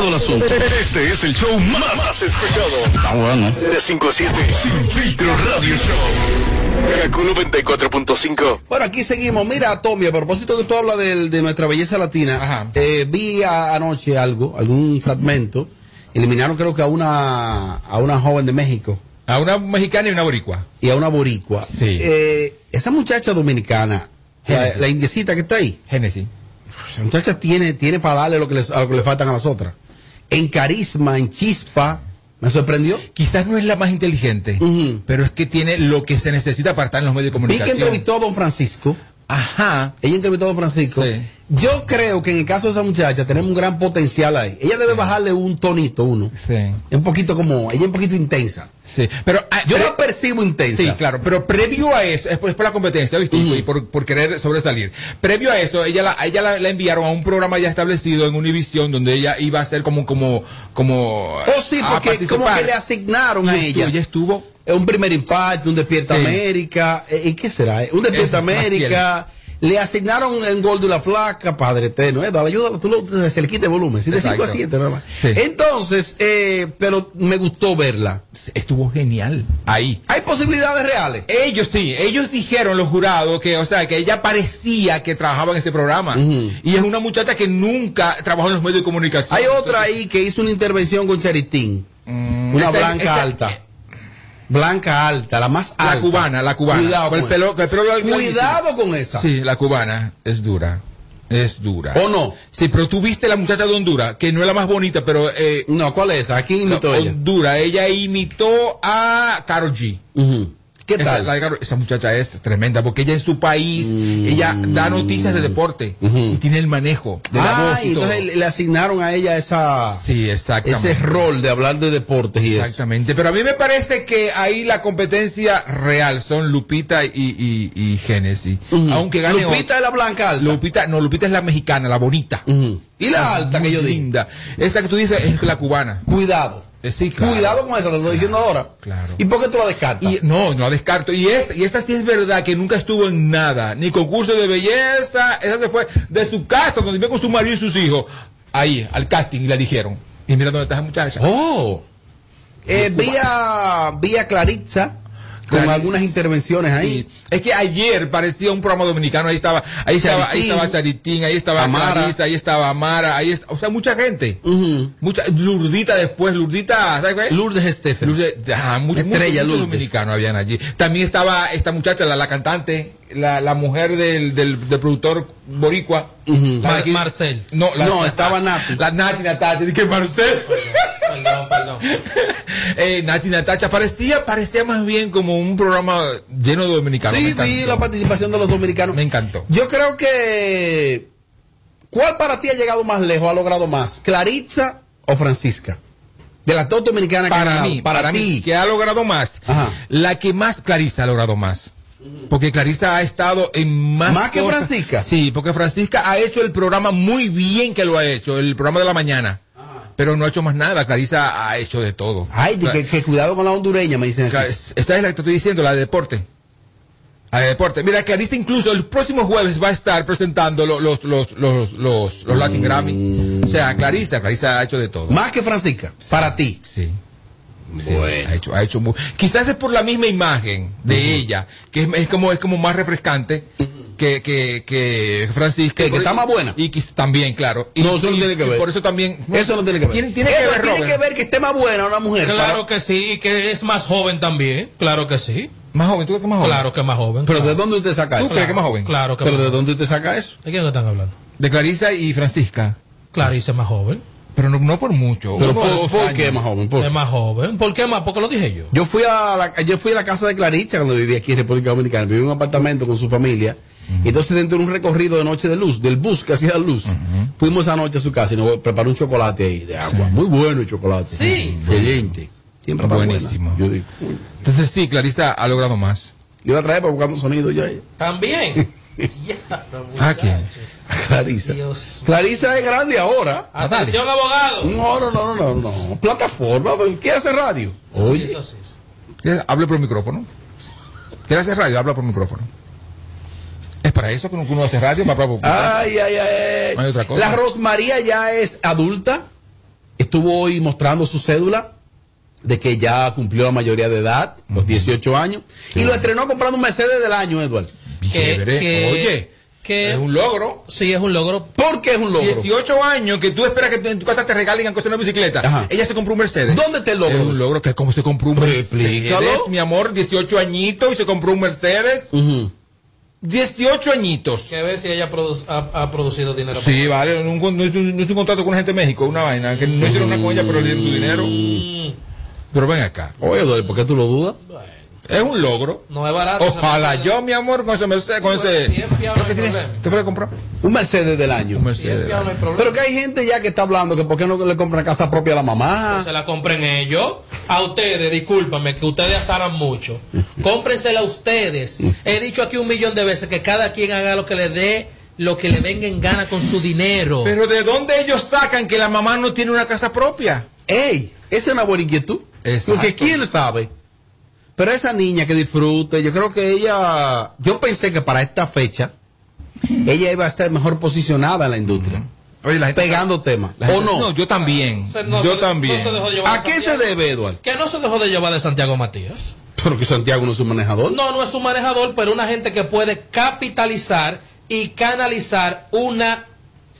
Complicado el asunto. Este es el show más, más escuchado. Está bueno. De 5 a 7. Sin filtro radio show. Kaku 94.5. Bueno, aquí seguimos. Mira, Tommy, a propósito que tú hablas de, nuestra belleza latina, eh, vi a- anoche algo, algún fragmento. Eliminaron creo que a una, a una joven de México. A una mexicana y una boricua. Y a una boricua. Sí. Eh, esa muchacha dominicana, la, la indiecita que está ahí. Génesis. Esa muchacha tiene, tiene para darle lo que, les, a lo que le faltan a las otras. En carisma, en chispa. Me sorprendió. Quizás no es la más inteligente, pero es que tiene lo que se necesita para estar en los medios de Vi que comunicación. entrevistó a don Francisco. Ajá. Ella entrevistó a don Francisco. Yo creo que en el caso de esa muchacha tenemos un gran potencial ahí. Ella debe bajarle un tonito, uno. Sí. Un poquito como, ella es un poquito intensa. Sí, pero ah, yo la percibo intensa. Sí, claro, pero previo a eso, es por, es por la competencia, ¿viste? Y por, por querer sobresalir. Previo a eso, ella la, ella la, la enviaron a un programa ya establecido en Univision donde ella iba a ser como, como, como. Oh, sí, porque como que le asignaron a ella. ella estuvo. Un primer impacto, un Despierta Sí. América. eh, ¿Y qué será? Un Despierta Es América. Le asignaron el gol de la flaca, padre eterno. Eh, dale, ayúdalo, tú lo, se le quite volumen. Sí, de 5 a Exacto. 7 nada más. Sí. Entonces, eh, pero me gustó verla. Estuvo genial. Ahí. ¿Hay posibilidades reales? Ellos sí, ellos dijeron, los jurados, que, o sea, que ella parecía que trabajaba en ese programa. Y es una muchacha que nunca trabajó en los medios de comunicación. Hay otra ahí que hizo una intervención con Charitín. una esa- blanca esa- alta. Blanca alta, la más La alta. cubana, la cubana. Cuidado Con el pelo- el Cuidado con esa. Sí, la cubana es dura. Es dura. ¿O no? Sí, pero tú viste la muchacha de Honduras, que no es la más bonita, pero... Eh, no, ¿cuál es? ¿A quién imitó no, ella? Honduras. Ella imitó a Karol G. ¿Qué Esa, tal? muchacha es tremenda, porque ella en su país, ella da noticias de deporte y tiene el manejo de la Ah, voz y y todo. entonces le, le asignaron a ella esa, Sí, ese rol de hablar de deportes y eso. Exactamente, pero a mí me parece que ahí la competencia real son Lupita y, y, y Genesis. Aunque gane Lupita es la blanca alta. Lupita, no, Lupita es la mexicana, la bonita. Y la alta que yo digo. Linda. Esa que tú dices es la cubana. Cuidado. Eh, sí, claro. Cuidado con eso, lo estoy diciendo ahora. Claro. ¿Y por qué tú la descartas? Y, no, no la descarto. Y, es, y esa sí es verdad que nunca estuvo en nada. Ni concurso de belleza. Esa se fue de su casa, donde vive con su marido y sus hijos. Ahí, al casting, y la dijeron. Y mira dónde está esa muchacha. Oh. Eh, vi, a, vi a Claritza con algunas intervenciones ahí. Sí. Es que ayer parecía un programa dominicano, ahí estaba, ahí estaba, ahí Charitín. estaba Charitín, ahí estaba Amara. Clarisa, ahí estaba Amara, ahí está, o sea, mucha gente. Mucha, Lurdita después, Lurdita, ¿sabes qué? Lourdes Estefan. Lourdes, ah, Estrella Lourdes. dominicanos habían allí. También estaba esta muchacha, la, la cantante, la, la mujer del, del, del productor boricua. La Mar- que- Marcel. No, la- No, estaba Nati. La Nati Natacha, dije Marcel. Perdón, perdón. Eh, Nati Natacha parecía, parecía más bien como un programa lleno de dominicanos. Sí, vi la participación de los dominicanos. Me encantó. Yo creo que. ¿Cuál para ti ha llegado más lejos, ha logrado más? ¿Claritza o Francisca? De las dos dominicanas que han para ganado. mí, para, para, ti. mí, que ha logrado más. Ajá. La que más Clarisa ha logrado más. Porque Clarisa ha estado en más. ¿Más que cosas. Francisca? Sí, porque Francisca ha hecho el programa muy bien que lo ha hecho, el programa de la mañana. Pero no ha hecho más nada. Clarisa ha hecho de todo. Ay, de que, que cuidado con la hondureña, me dicen. aquí. Esta es la que te estoy diciendo, la de deporte. A deporte. Mira, Clarisa incluso el próximo jueves va a estar presentando lo- los, los, los, los, los Latin Grammy. O sea, Clarisa, Clarisa ha hecho de todo. Más que Francisca, para ti. Sí. Sí, ha hecho, ha hecho Quizás es por la misma imagen de ella, que es, es como, es como más refrescante que, que, que Francisca. Que- está más buena. Y que también, claro. Y, No, eso no tiene que ver. por eso también. Eso no tiene que ver. Tiene, tiene que ver, tiene que ver que esté más buena una mujer. Claro para- que sí, y que es más joven también. Claro que sí. Más joven, ¿tú crees que más joven? Claro que más joven. Pero claro. ¿de dónde usted saca ¿Tú eso? crees que más joven? Claro que ¿Pero más de joven. dónde usted saca eso? ¿De quién están hablando? De Clarisa y Francisca. Clarice es más joven. Pero no, no por mucho. ¿Pero por, qué más joven? ¿Por Es más joven. ¿Por qué más? Porque lo dije yo. Yo fui a la, yo fui a la casa de Claricha cuando vivía aquí en República Dominicana. Vivía en un apartamento con su familia. Y entonces dentro de un recorrido de noche de luz, del bus que hacía luz, fuimos esa noche a su casa y nos preparó un chocolate ahí de agua. Muy bueno el chocolate. Sí. Caliente. Siempre está Buenísimo. Yo digo. Entonces sí, Clarisa ha logrado más. Le iba a traer para buscar un sonido yo ahí. También. <laughs> ¿A quién? Clarisa. Dios. Clarisa es grande ahora. Atención, abogado. No, no, no, no, no. Plataforma, ¿qué hace radio? Oye. Eso sí. ¿Quieres- Hable por el micrófono. ¿Quieres hacer radio? Habla por el micrófono. Es para eso que uno hace radio, para Ay, ay, ay. No hay otra cosa. La Rosmaría ya es adulta. Estuvo hoy mostrando su cédula de que ya cumplió la mayoría de edad, los 18 años. Y lo estrenó comprando un Mercedes del año, Edward. Que- Oye, que- es un logro. Sí, es un logro. ¿Por qué es un logro? 18 años que tú esperas que en tu casa te regalen sea una bicicleta. Ajá. Ella se compró un Mercedes. ¿Dónde el logro? Es un logro que es como se compró un Explícalo. Mercedes, mi amor, 18 añitos y se compró un Mercedes. Ujú. 18 añitos. Que ver si ella produ- ha, ha producido dinero. Sí, vale, no, no es un, no es un contrato con gente de México, una vaina, que no hicieron nada con ella, pero le dieron su dinero. Mm. Pero ven acá, Oye, Edward, ¿por qué tú lo dudas? Es un logro. No es barato. Ojalá ese yo, mi amor, con ese Mercedes, con ese... Si es fiable, no hay ¿Qué tiene? problema. ¿Qué fue que compró? Un Mercedes del año. Un Si es Mercedes. Pero que hay gente ya que está hablando que por qué no le compran casa propia a la mamá. se la compren ellos. A ustedes, discúlpame, que ustedes asaran mucho. <laughs> Cómprensela a ustedes. He dicho aquí un millón de veces que cada quien haga lo que le dé, lo que le venga en gana con su dinero. Pero ¿de dónde ellos sacan que la mamá no tiene una casa propia? ¡Ey! Esa es una buena inquietud. Exacto. Porque quién sabe. Pero esa niña que disfrute, yo creo que ella, yo pensé que para esta fecha, ella iba a estar mejor posicionada en la industria. Oye, la gente... Pegando temas. ¿O gente- no? yo también. Se- no yo se- también. no se dejó llevar ¿A qué se debe, Eduardo? Que no se dejó de llevar de Santiago Matías. Pero que Santiago no es un manejador. No, no es un manejador, pero una gente que puede capitalizar y canalizar una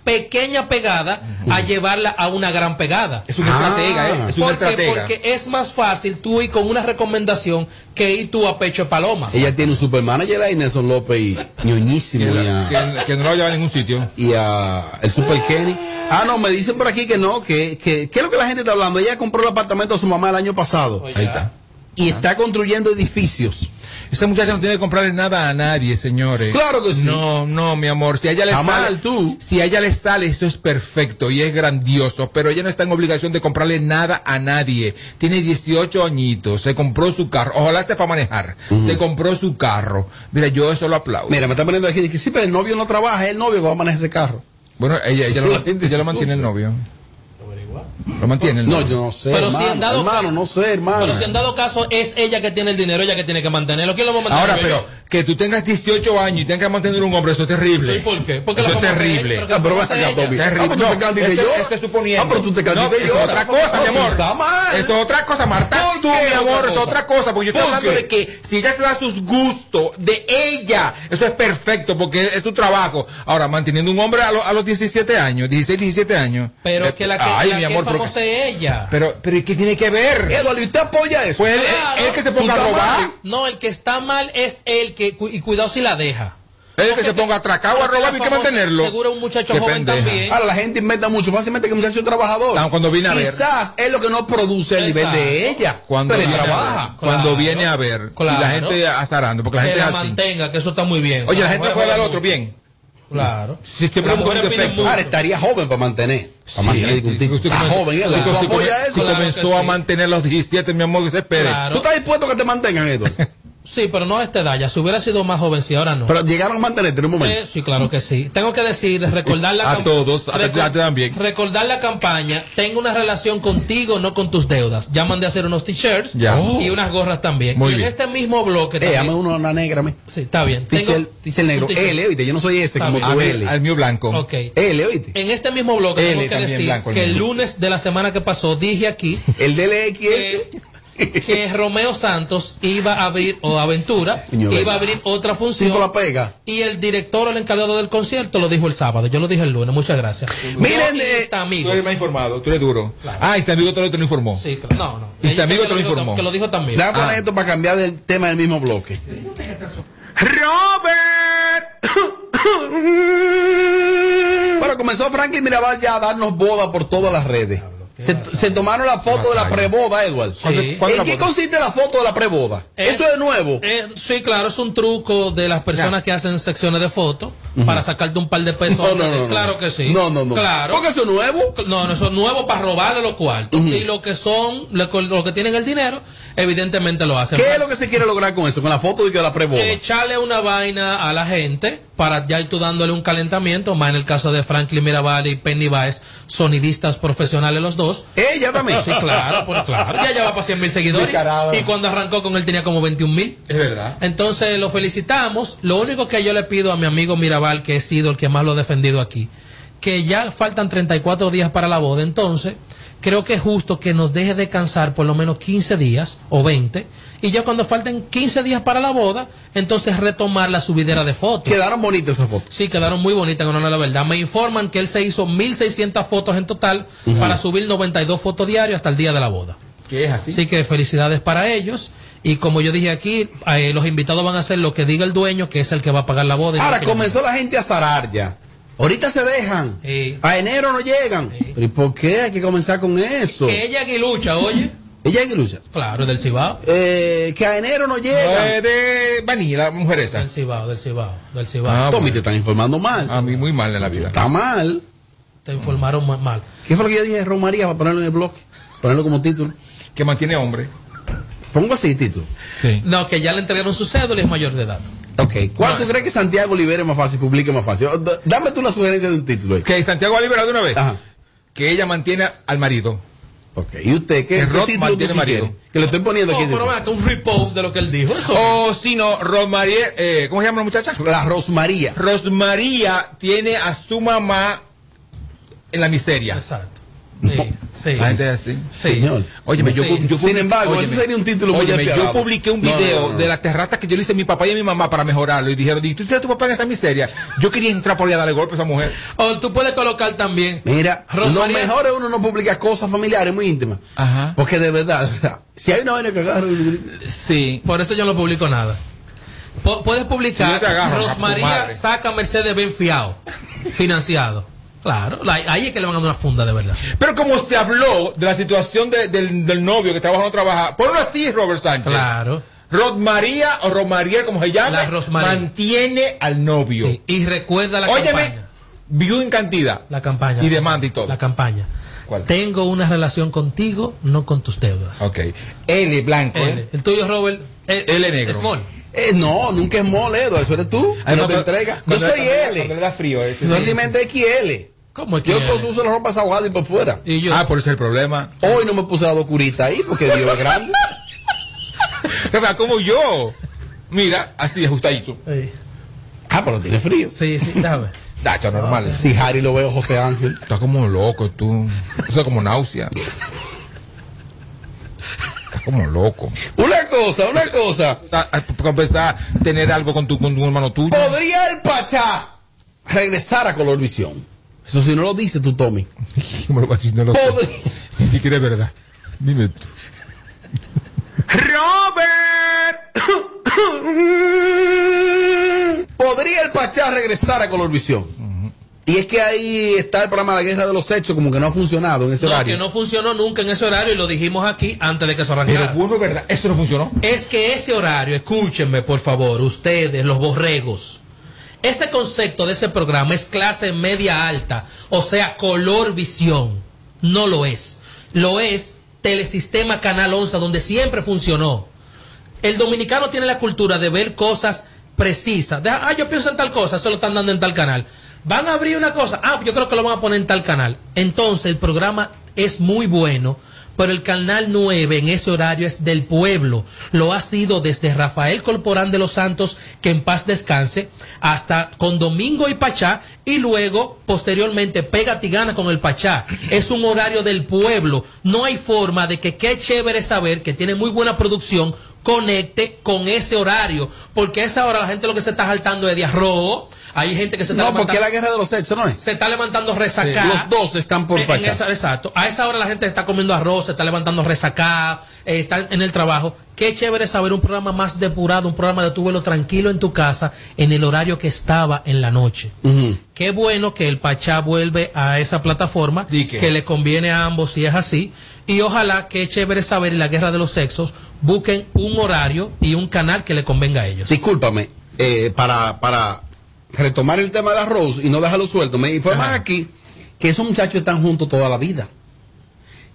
pequeña pegada a llevarla a una gran pegada. Es una Ah. estratega, ¿eh? Es una ¿Por qué? estratega. Porque es más fácil tú ir con una recomendación que ir tú a pecho de paloma. Ella tiene un supermanager ahí, Nelson López y ñoñísimo. que, y a- que- que no lo lleva a ningún sitio. y a el Super Kenny. Ah, no, me dicen por aquí que no, que, que, ¿qué es lo que la gente está hablando? Ella compró el apartamento a su mamá el año pasado Oye, Ahí está. y está construyendo edificios. Esa muchacha no tiene que comprarle nada a nadie, señores. Claro que sí. No, no, mi amor. Si a ella le Está sale, tú. si a ella le sale, esto es perfecto y es grandioso. Pero ella no está en obligación de comprarle nada a nadie. Tiene 18 añitos, se compró su carro. Ojalá sepa manejar. Se compró su carro. Mira, yo eso lo aplaudo. Mira, me está poniendo aquí, que sí, pero el novio no trabaja, es el novio que va a manejar ese carro. Bueno, ella, ella, lo, <laughs> ella lo mantiene el novio. Lo mantiene el No, yo no sé, Pero hermano, si en dado hermano, no sé, hermano. Pero si en dado caso es ella que tiene el dinero, ella que tiene que mantenerlo. ¿Quién lo va a mantener? Ahora, Yo. pero que tú tengas 18 años y tengas que mantener un hombre, eso es terrible. ¿Y por qué? Porque eso la es terrible. pero Ah, ven a hacer Toby. ella. Ah, pero tú te cantas y te esto- lloras. esto es suponiendo. Ah, pero tú te cantas y No, esto lloras. otra cosa, Ah, mi tú amor. Está mal. Esto es otra cosa, Marta. ¿Por tú, mi amor, esto es otra cosa. Porque yo estoy ¿Por hablando qué? de que si ella se da sus gustos de ella, eso es perfecto porque es su trabajo. Ahora, manteniendo un hombre a, lo- a los 17 años, 16, 17 años. Pero eh, que la que, Ay, la mi amor, es ella. pero, pero ¿y ¿qué tiene que ver? Eduardo, ¿y usted apoya eso? Pues él que se ponga a robar. No, el que está mal es el que, cu- y cuidado si la deja. Él que se ponga a atracar o a robar, la hay que mantenerlo. Seguro un muchacho Qué joven pendeja. también. Ahora la gente inventa mucho fácilmente que el muchacho es trabajador. Cuando viene a ver. Quizás es lo que no produce el nivel de ella. Cuando pero él a trabaja. ver, cuando Claro. viene a ver y la gente azarando porque la que gente la es así mantenga, que eso está muy bien. oye la gente dar valen otro bien Claro. Si siempre es un defecto. Ahora estaría joven para mantener. Para mantener un tipo. Si- Está si- joven, si- Eduardo. si- ¿Tú si- apoyas si eso? Claro comenzó que a sí. mantener los 17 mi amor que se espere. ¿Tú estás dispuesto a que te mantengan, Eduardo? <laughs> Sí, pero no a esta edad. Ya si hubiera sido más joven, sí, ahora no. Pero llegaron a mantenerte en un momento. Eh, sí, claro que sí. Tengo que decir, recordar la A todos, a ti también. Recordar la campaña. Tengo una relación contigo, no con tus deudas. Ya mandé a hacer unos t-shirts Ya. y unas gorras también. Muy y bien. en este mismo bloque Eh, también. uno, una negra, me. Sí, está bien. Teacher negro. t-shirt. L, oíste, yo no soy ese como tú, L. al mío blanco. Ok. L, oíste. En este mismo bloque tengo que decir que el lunes de la semana que pasó dije aquí <laughs> El DLX. Que Romeo Santos iba a abrir, o Aventura, <laughs> iba a abrir otra función. Tipo la pega. Y el director o el encargado del concierto lo dijo el sábado. Yo lo dije el lunes. Muchas gracias. Miren, eh, mis Tú eres más informado, tú eres duro. Ah, este amigo te lo, te lo informó. Sí, claro. no, no. Y este amigo te lo informó. Que lo dijo también. Déjame poner Ah. esto para cambiar del tema del mismo bloque. Bueno, comenzó Franklin Mirabal ya a darnos boda por todas las redes. Se, se tomaron la foto de la preboda, Edward. Sí. ¿En qué consiste la foto de la preboda? Es- Eso es nuevo. Eh, sí, claro, es un truco de las personas que hacen secciones de fotos para sacarte un par de pesos. No, no, no, claro que sí. No, no, no. Claro. Porque eso es nuevo. No, no, eso es nuevo para robarle los cuartos. Y lo que son, lo, que- tienen el dinero, evidentemente lo hacen. ¿Qué es lo que se quiere lograr con eso? Con la foto de la preboda. Echarle una vaina a la gente para ya ir tú dándole un calentamiento, más en el caso de Franklin Mirabal y Penny Baez, sonidistas profesionales los dos. Ella también. Sí, claro, pues claro. Ya lleva para 100 mil seguidores. Y cuando arrancó con él tenía como 21 mil. Es verdad. Entonces lo felicitamos. Lo único que yo le pido a mi amigo Mirabal, que he sido el que más lo ha defendido aquí, que ya faltan 34 días para la boda. Entonces, creo que es justo que nos deje descansar por lo menos 15 días o 20. Y ya cuando falten 15 días para la boda, entonces retomar la subidera de fotos. Quedaron bonitas esas fotos. Sí, quedaron muy bonitas, a la verdad. Me informan que él se hizo 1.600 fotos en total para subir 92 fotos diarias hasta el día de la boda. ¿Qué es así? Así que felicidades para ellos. Y como yo dije aquí, eh, los invitados van a hacer lo que diga el dueño, que es el que va a pagar la boda. no Ahora que- comenzó la gente a zarar ya. Ahorita se dejan. Sí. A enero no llegan. ¿Pero y por qué hay que comenzar con eso? Que ella aguilucha, oye. Ella es lucha. Claro, del Cibao. Eh, que a enero no No llegan. es de vanilla, la mujer esa. Del Cibao, del Cibao, del Cibao. Ah, Tommy, bueno. te están informando mal. A mí muy mal en la vida. Está mal. Te informaron ma- mal. ¿Qué fue lo que yo dije de Romaría para ponerlo en el blog? Ponerlo como título. Que mantiene hombre. Pongo así título. Sí. No, que ya le entregaron su cédula y es mayor de edad. Ok. ¿Cuál tú crees que Santiago libere más fácil, publique más fácil? D- Dame tú una sugerencia de un título ahí. Que Santiago ha liberado de una vez. Ajá. Que ella mantiene al marido. Ok. ¿Y usted qué, Que qué Rod título tú marido. Que le estoy poniendo No, aquí. pero acá, un repost de lo que él dijo. Eso. O si no, Rosmaría, eh, ¿cómo se llama la muchacha? La Rosmaría. Rosmaría tiene a su mamá en la miseria. Exacto. Sí, sí. La gente es así. Sí. Señor. Óyeme, yo, yo Sin embargo, óyeme, ese sería un título muy óyeme, yo publiqué un video no, no, no. de la terraza que yo le hice a mi papá y a mi mamá para mejorarlo y dijeron, ¿y tú tienes a tu papá en esa miseria? Yo quería entrar por allá a darle golpe a esa mujer. O tú puedes colocar también. Mira, Rosmaría- lo mejor es uno no publicar cosas familiares muy íntimas. Ajá. Porque de verdad, de verdad, si hay una vaina que agarra. Sí. Por eso yo no publico nada. Pu- puedes Si publicar agarro, tu Rosmaría saca Mercedes Benz fiado, financiado. Claro, la- ahí es que le van a dar una funda de verdad. Pero como se habló de la situación de- del, del novio que está bajando a trabajar, ponlo así, Robert Sánchez. Claro. Rosmaría o Rosmaría, como se llama, La Rosmaría. mantiene al novio. Sí, Y recuerda la Óyeme, campaña. view en cantidad. La campaña. Y demanda y todo. La campaña. ¿Cuál? Tengo una relación contigo, no con tus deudas. Ok. L blanco. L. ¿eh? El tuyo, Robert. eh, L negro. Small. Eh, no, nunca es mole, Eduardo, eso eres tú. Ay, no te entrega. Yo soy L. Cuando le da frío. ese, No sí. simplemente XL. ¿Cómo es que Yo todos uso la ropa saguada y por fuera. Y yo. Ah, por ese es el problema. Hoy no me puse la docurita ahí porque Dios es grande. <laughs> Jefa, como yo. Mira, así ajustadito. Sí, Ah, pero tiene frío. sí, sí, déjame. <laughs> Dacho, normal. Si Harry lo veo José Ángel. Estás como loco tú. Eso es como náusea. Estás como loco. Una cosa, una cosa. Ah, Para empezar a tener algo con tu, con tu hermano tuyo. ¿Podría el Pachá regresar a Color Visión? Eso si no lo dice tú, Tommy. ¿Cómo lo vas a decir? No lo sé. Podría. Ni siquiera es verdad. Dime tú. <coughs> ¿Podría el Pachá regresar a Color Visión? Y es que ahí está el programa La Guerra de los Hechos, como que no ha funcionado en ese No, horario. que no funcionó nunca en ese horario y lo dijimos aquí antes de que se Pero arrancara. bueno, es verdad. Eso no funcionó. Es que ese horario, escúchenme por favor, ustedes, los borregos. Ese concepto de ese programa es clase media alta, o sea, color visión. No lo es. Lo es Telesistema Canal 11, donde siempre funcionó. el dominicano tiene la cultura de ver cosas precisas. Ah, yo pienso en tal cosa, eso lo están dando en tal canal. Van a abrir una cosa, ah, yo creo que lo van a poner en tal canal. Entonces el programa es muy bueno, pero el canal 9 en ese horario es del pueblo. Lo ha sido desde Rafael Corporán de los Santos, que en paz descanse, hasta con Domingo y Pachá, y luego, posteriormente, Pégate y Gana con el Pachá. Es un horario del pueblo. No hay forma de que qué chévere saber que tiene muy buena producción conecte con ese horario. Porque a esa hora la gente lo que se está saltando es de arroz. Hay gente que se está No, porque es levantando- la guerra de los sexos, ¿no es? se está levantando resacada. Los dos están por Pachá. esa- exacto. A esa hora la gente está comiendo arroz, se está levantando resacada, eh, está en el trabajo. Qué chévere saber un programa más depurado, un programa de tu vuelo tranquilo en tu casa, en el horario que estaba en la noche. Qué bueno que el Pachá vuelve a esa plataforma, que le conviene a ambos si es así. Y ojalá, qué chévere saber en la guerra de los sexos, busquen un horario y un canal que le convenga a ellos. Discúlpame, eh, para, para retomar el tema de arroz y no dejarlo suelto, me informan aquí que esos muchachos están juntos toda la vida.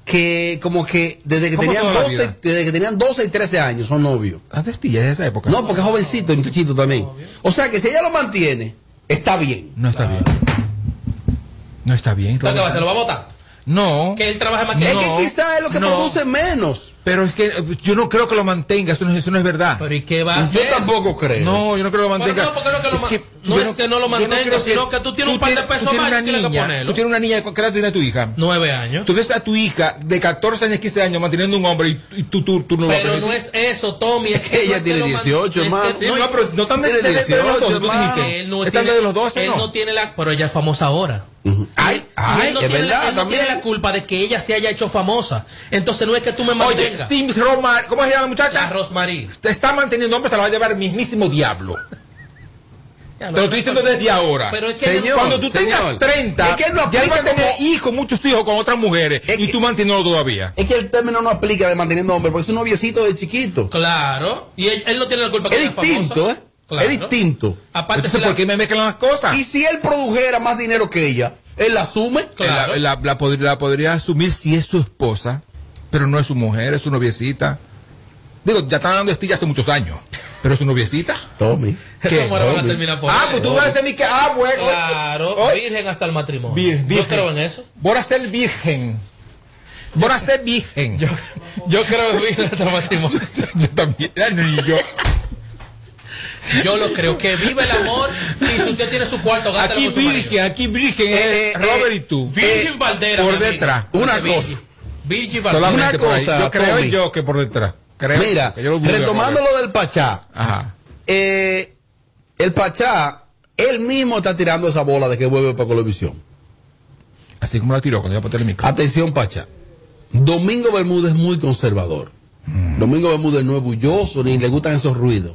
Que como que desde que ¿Cómo tenían toda la 12, vida? desde que tenían 12 y 13 años son novios. Ah, testillas de esa época. No, porque es jovencito, el muchachito también. O sea que si ella lo mantiene, está bien. No está bien. No está bien. Entonces, ¿qué va a hacer? ¿Lo va a votar? No. Que él trabaje más que Es No, que quizás es lo que no. produce menos. Pero es que eh, yo no creo que lo mantenga, eso no, eso no es verdad. Pero ¿y qué va a Yo hacer? tampoco creo. No, yo no creo que lo Pero mantenga. no, porque no, que lo ma- no yo es que no lo yo mantenga, sino que tú tienes un par de pesos tú tienes más una tienes que niña, ponerlo. Tú tienes una niña, ¿qué edad tiene tu hija? Nueve años. Tú ves a tu hija de 14 años, 15 años manteniendo un hombre y, y tú, tú, tú no lo Pero vas a no es eso, Tommy. Es que Ella no es que tiene lo man- 18, es que hermano. No, no, pero no están de, Tiene los 18, 12, tú dijiste. él no tiene, de los 12, él ¿no? no tiene la, pero ella es famosa ahora. Ay, ay, él no, es tiene, verdad, él no también. tiene la culpa de que ella se haya hecho famosa. Entonces no es que tú me Oye, mantengas. Sims Roma, ¿cómo se llama la La muchacha? Rosmarie. Te está manteniendo hombre, se la va a llevar el mismísimo diablo. <laughs> Te lo estoy diciendo desde ahora. Pero es que Señor, Cuando tú tengas señor. 30, Es que él no ya va a tener como- hijos, muchos hijos con otras mujeres Es y que- tú manteniéndolo todavía. Es que el término no aplica de manteniendo hombre, porque es un noviecito de chiquito. Claro. Y él, él no tiene la culpa que Es distinto. ¿eh? Claro. Es distinto. Aparte, Entonces, se la- ¿por qué me mezclan las cosas? Y si él produjera más dinero que ella, él la asume. Claro. La, la- la pod- la podría asumir si es su esposa, pero no es su mujer, es su noviecita. Digo, ya están dando estilla hace muchos años, pero es su noviecita. Tommy. <laughs> Esos amores van a terminar por Ah, pues tú vas a decir que, ah, bueno. Claro. oye, Virgen hasta el matrimonio. vir- Yo creo en eso. Voy a ser virgen. Voy a ser virgen. Yo, yo creo en virgen hasta el matrimonio. <laughs> Yo también, ni yo. Yo lo creo. Que vive el amor y si usted tiene su cuarto, Aquí con su marido. virgen, aquí virgen Eh, es eh, Robert eh, y tú. Virgin Valdera. por detrás. Una cosa. Virgin Valdera. Una cosa, Yo creo Tommy. yo que por detrás. Creo Mira, lo retomando lo del Pachá, Ajá. eh, el Pachá, él mismo está tirando esa bola de que vuelve para televisión. Así como la tiró cuando iba a poner el micro. Atención, Pachá. Domingo Bermúdez es muy conservador. Domingo Bermúdez no es bulloso ni le gustan esos ruidos.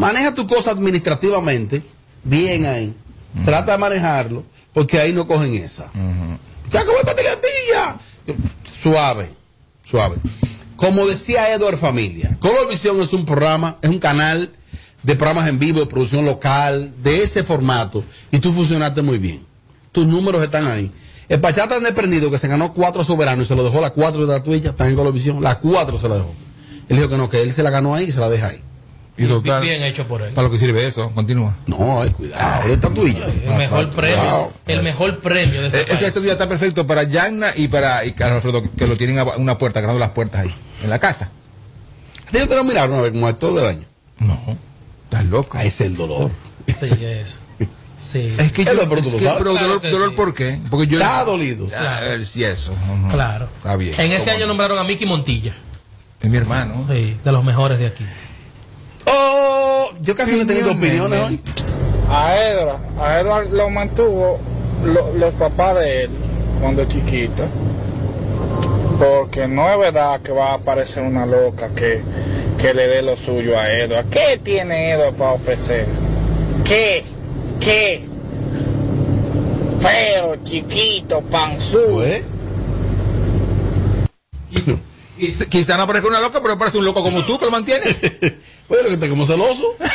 Maneja tu cosa administrativamente, bien ahí. Trata de manejarlo, porque ahí no cogen esa. Ya como esta tiratilla. Suave, suave. Como decía Edward Familia, Colorvisión es un programa, es un canal de programas en vivo, de producción local, de ese formato, y tú funcionaste muy bien. Tus números están ahí. El Pachá tan desprendido que se ganó cuatro soberanos y se lo dejó las cuatro de la tuya, están en Colorvisión, las cuatro se la dejó. Él dijo que no, que él se la ganó ahí y se la deja ahí. Y total, Bien hecho por él. para lo que sirve eso, continúa. No, ay, cuidado, ahora está tuya. El mejor premio. El mejor premio de este Eh, Ese país. estudio está perfecto para Yagna y para y Carlos Alfredo, que lo tienen a una puerta, ganando las puertas ahí, en la casa. Yo quiero mirar una vez como actor del año. No, estás loco. Ahí es el dolor. Sí, eso. Sí. <laughs> Es que yo, es lo que- pero Claro dolor, que dolor sí. ¿por qué? Porque yo... Está dolido. Ah, el- sí, eso. Claro. Está bien. En ese ¿Cómo año no? nombraron a Mickey Montilla. Es mi hermano. Sí, de los mejores de aquí. Yo casi no he tenido opiniones hoy. A Edward, a Edward lo mantuvo lo- los papás de él cuando chiquito. Porque no es verdad que va a aparecer una loca que, que le dé lo suyo a Edward. ¿Qué tiene Edward para ofrecer? ¿Qué? ¿Qué? Feo, chiquito, panzudo. Pues, Quizá- no parezca una loca, pero parece un loco como tú que lo mantiene. <laughs> bueno, que está como celoso. <laughs>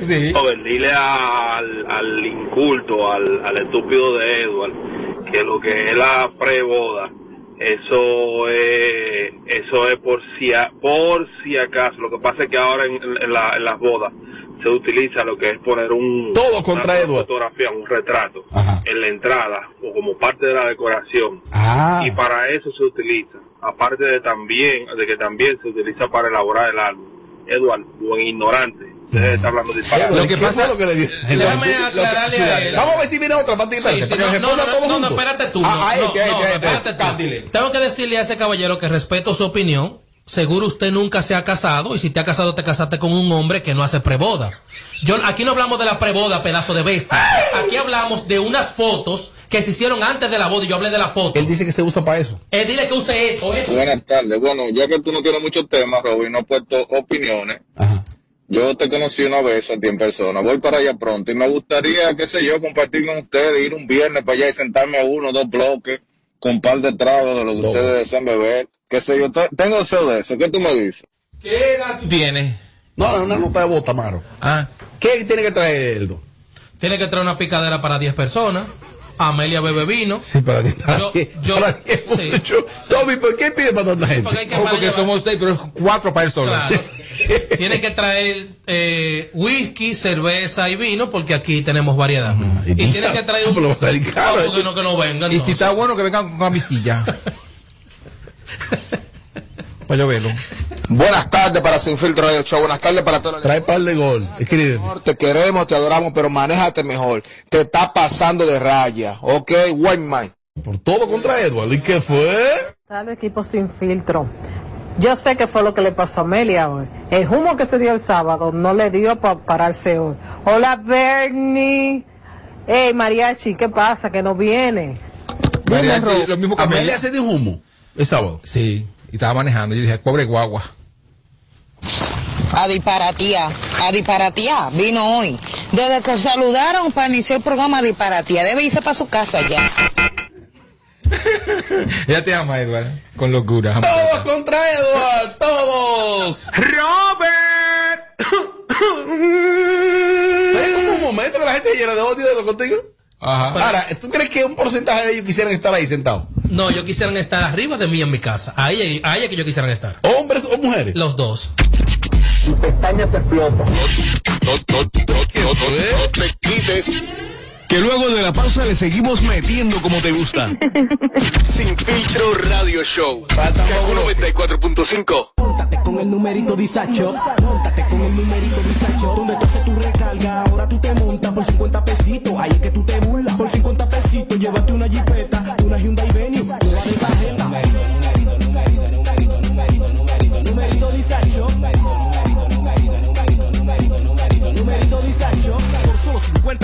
Sí. Dile al, al inculto, al, al estúpido de Edward, que lo que es la preboda Eso es, eso es por si, a- por si acaso. Lo que pasa es que ahora en, en la- en las bodas se utiliza lo que es poner un Todo contra una Edward. fotografía, un retrato en la entrada o como parte de la decoración. Ah. Y para eso se utiliza. Aparte de también, de que también se utiliza para elaborar el álbum. Edward, buen ignorante. Usted está hablando de disparate. Lo que pasa lo que le dije. <laughs> Déjame aclararle a él. Vamos a ver si viene otra para ti, Sí, sí, no, no, espérate tú. Ah, no, ah, no, este, este, no, este, espérate tú. Cándile. Tengo que decirle a ese caballero que respeto su opinión. Seguro usted nunca se ha casado y si te ha casado te casaste con un hombre que no hace preboda. Yo aquí no hablamos de la preboda, pedazo de bestia. Aquí hablamos de unas fotos que se hicieron antes de la boda y yo hablé de la foto. Él dice que se usa para eso. Él dile que use esto, esto. Buenas tardes. Bueno, ya que tú no tienes muchos temas, Robin, no has puesto opiniones. Yo te conocí una vez a ti en persona. Voy para allá pronto y me gustaría, qué sé yo, compartir con ustedes, ir un viernes para allá y sentarme a uno o dos bloques con un par de tragos de lo que ustedes desean beber. Qué sé yo, te- tengo deseo de eso. ¿Qué tú me dices? ¿Qué edad tú tienes? No, no, una nota de bota, Maro. Ah. ¿Qué tiene que traer Eldo? Tiene que traer una picadera para 10 personas. Amelia bebe vino. Sí, para ti. Yo, yo, sí. Tommy, ¿por qué pide para tanta gente? Porque hay que Oh, porque somos seis, pero es cuatro para solo. Claro. <laughs> <laughs> Tiene que traer eh, whisky, cerveza y vino porque aquí tenemos variedad. y tiene que traer <laughs> un... Pero va a salir caro, porque no, que no vengan. Y si está bueno, que vengan con camisilla. <laughs> para yo verlo. Buenas tardes para Sin Filtro Radio Show. Buenas tardes para todos. Trae par de gol. Escribe. Te queremos, te adoramos, pero manéjate mejor. Te está pasando de raya. Ok, white man. Por todo contra Edward. ¿Y qué fue? Tal equipo sin filtro. Yo sé que fue lo que le pasó a Amelia hoy. El humo que se dio el sábado no le dio para pararse hoy. Hola, Bernie. Hey, Mariachi, ¿qué pasa? Que no viene. Dime, Mariachi, Ro. lo mismo que Amelia se dio humo el sábado. Sí, y estaba manejando. Yo dije, pobre guagua. A disparatía, a disparatía, vino hoy. Desde que saludaron para iniciar el programa disparatía, debe irse para su casa ya. Ella te ama, Edward, con locura. Todos contra Edward, todos. Robert. Es como un momento que la gente llena de odio de eso contigo. Ajá. Ahora, ¿tú crees que un porcentaje de ellos quisieran estar ahí sentados? No, yo quisieran estar arriba de mí en mi casa. A ella, a ella que yo quisieran estar. ¿Hombres o mujeres? Los dos. Tu pestaña te explota. No, no, no, no, no te quites. Que luego de la pausa le seguimos metiendo como te gusta. <laughs> Sin filtro radio show. Kaku 94.5. Móntate con el numerito disacho. Móntate con el numerito disacho. Donde tú haces tu recarga, ahora tú te montas por 50 pesitos. Ahí es que tú te burlas. Por 50 pesitos, llévate una jipeta, una Hyundai Venue,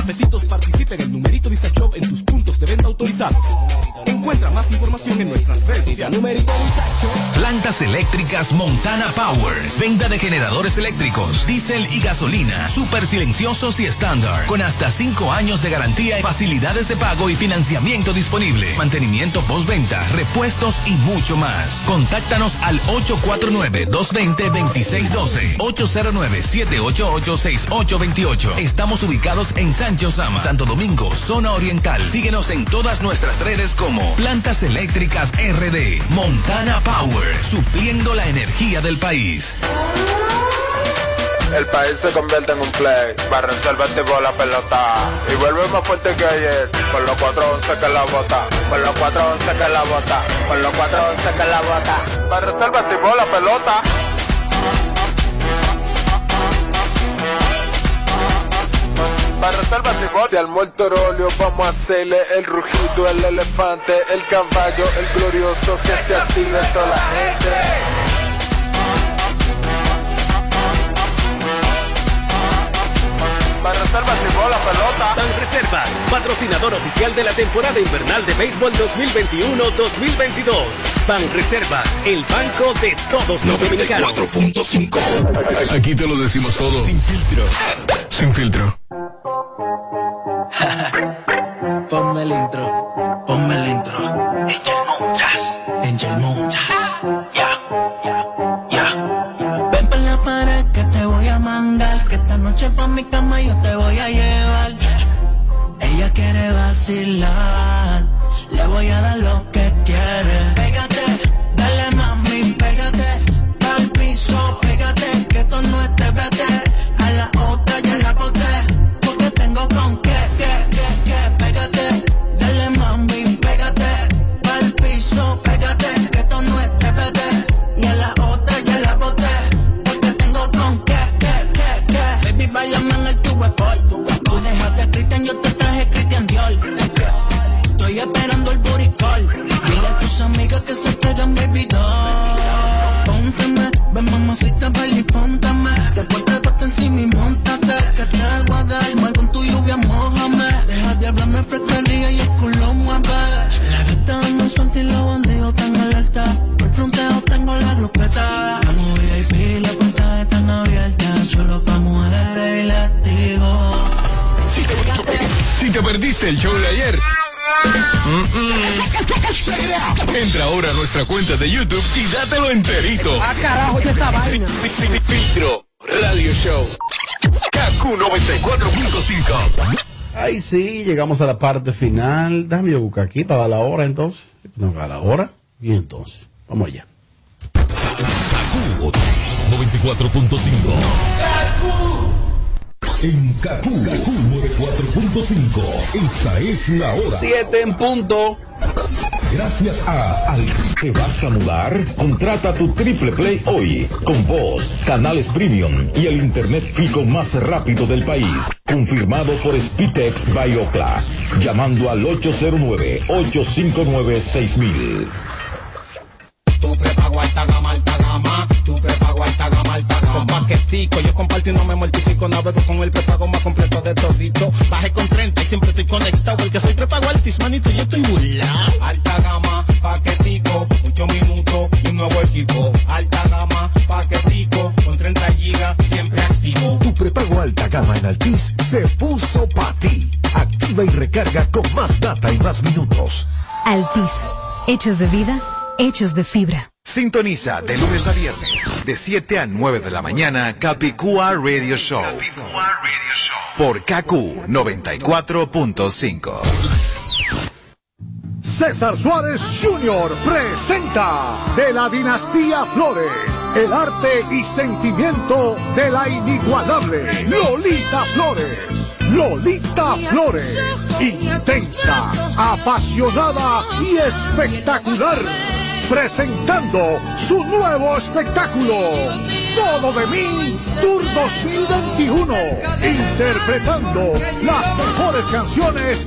pesitos participa en el numerito disacho en tus puntos de venta autorizados. Encuentra más información en nuestras redes sociales. Plantas eléctricas Montana Power. Venta de generadores eléctricos, diésel y gasolina. Súper silenciosos y estándar. Con hasta 5 años de garantía, facilidades de pago y financiamiento disponible. Mantenimiento postventa, repuestos y mucho más. Contáctanos al 849-220-2612. 809-788-6828. Estamos ubicados en Sancho Sama, Santo Domingo, zona oriental. Síguenos en todas nuestras redes como Plantas Eléctricas RD. Montana Power, supliendo la energía del país. El país se convierte en un play, va a resolver tipo la pelota y vuelve más fuerte que ayer, con los 411 que la bota, con los 411 que la bota, con los 411 que la bota, va a resolver tipo la pelota. Va a resolver tipo Si al muerto rolio vamos a hacerle el rugido, el elefante, el caballo, el glorioso que se active toda la gente. Reservas tipo la pelota. Ban Reservas, patrocinador oficial de la temporada invernal de béisbol 2021-2022. Ban Reservas, el banco de todos los dominicanos. 4.5. Aquí te lo decimos todo. Sin filtro. Sin filtro. <laughs> Ponme el intro, ponme el intro. Angel Montas, Angel Montas. Ya, ya, ya. Ven por la pared que te voy a mandar. Que esta noche pa' mi cama yo te voy a llevar. Ella quiere vacilar. Le voy a dar lo que. Pégate, sí, llegamos a la parte final. Déjame yo buscar aquí para dar la hora entonces. No, a la hora. Y entonces, vamos allá. 94.5. En Kaku, 94.5. Esta es la hora. 7 en punto. Gracias a Al. ¿Te vas a mudar? Contrata tu triple play hoy. Con voz, canales premium y el internet fijo más rápido del país. Confirmado por Spitex by Ocla. Llamando al 809-859-6000. Tu prepago alta gama, alta gama. Tu prepago alta gama, alta gama. Paquetico, yo comparto y no me mortifico. Navego con el prepago más completo de todito. Bajé con 30 y siempre estoy conectado. Porque soy prepago altis, manito, yo estoy burlado. Alta gama, paquetico, mucho minuto y un nuevo equipo. Alta gama, paquetico, con 30 gigas, siempre activo. Tu prepago alta gama en Altis se puso para ti. Activa y recarga con más data y más minutos. Altis, hechos de vida, hechos de fibra. Sintoniza de lunes a viernes, de 7 a 9 de la mañana, Capicúa Radio Show. Por KQ 94.5. César Suárez Jr. presenta de la dinastía Flores, el arte y sentimiento de la inigualable Lolita Flores. Lolita Flores, intensa, apasionada y espectacular, presentando su nuevo espectáculo, Todo de mí, Tour 2021, interpretando las mejores canciones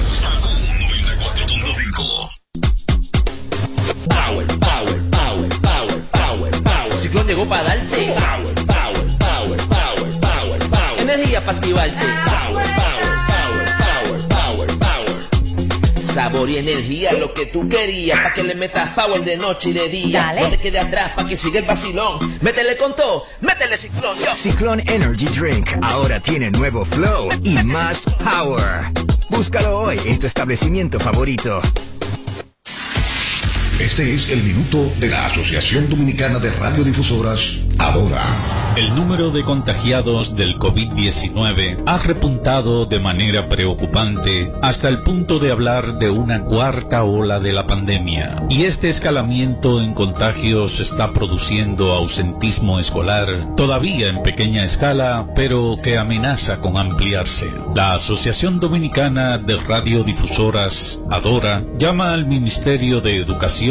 Power, power, power, power, power, power. Ciclón llegó para darte. Power, power, power, power, power, power. Energía para activarte. Power, power, power, power, power, power. Sabor y energía, lo que tú querías, para que le metas power de noche y de día. Dale. No te quede atrás, para que siga el vacilón. Métele con todo, métele ciclón. Yo. Ciclón Energy Drink ahora tiene nuevo flow y más power. Búscalo hoy en tu establecimiento favorito. Este es el minuto de la Asociación Dominicana de Radiodifusoras, Adora. El número de contagiados del COVID-19 ha repuntado de manera preocupante hasta el punto de hablar de una cuarta ola de la pandemia. Y este escalamiento en contagios está produciendo ausentismo escolar, todavía en pequeña escala, pero que amenaza con ampliarse. La Asociación Dominicana de Radiodifusoras, Adora, llama al Ministerio de Educación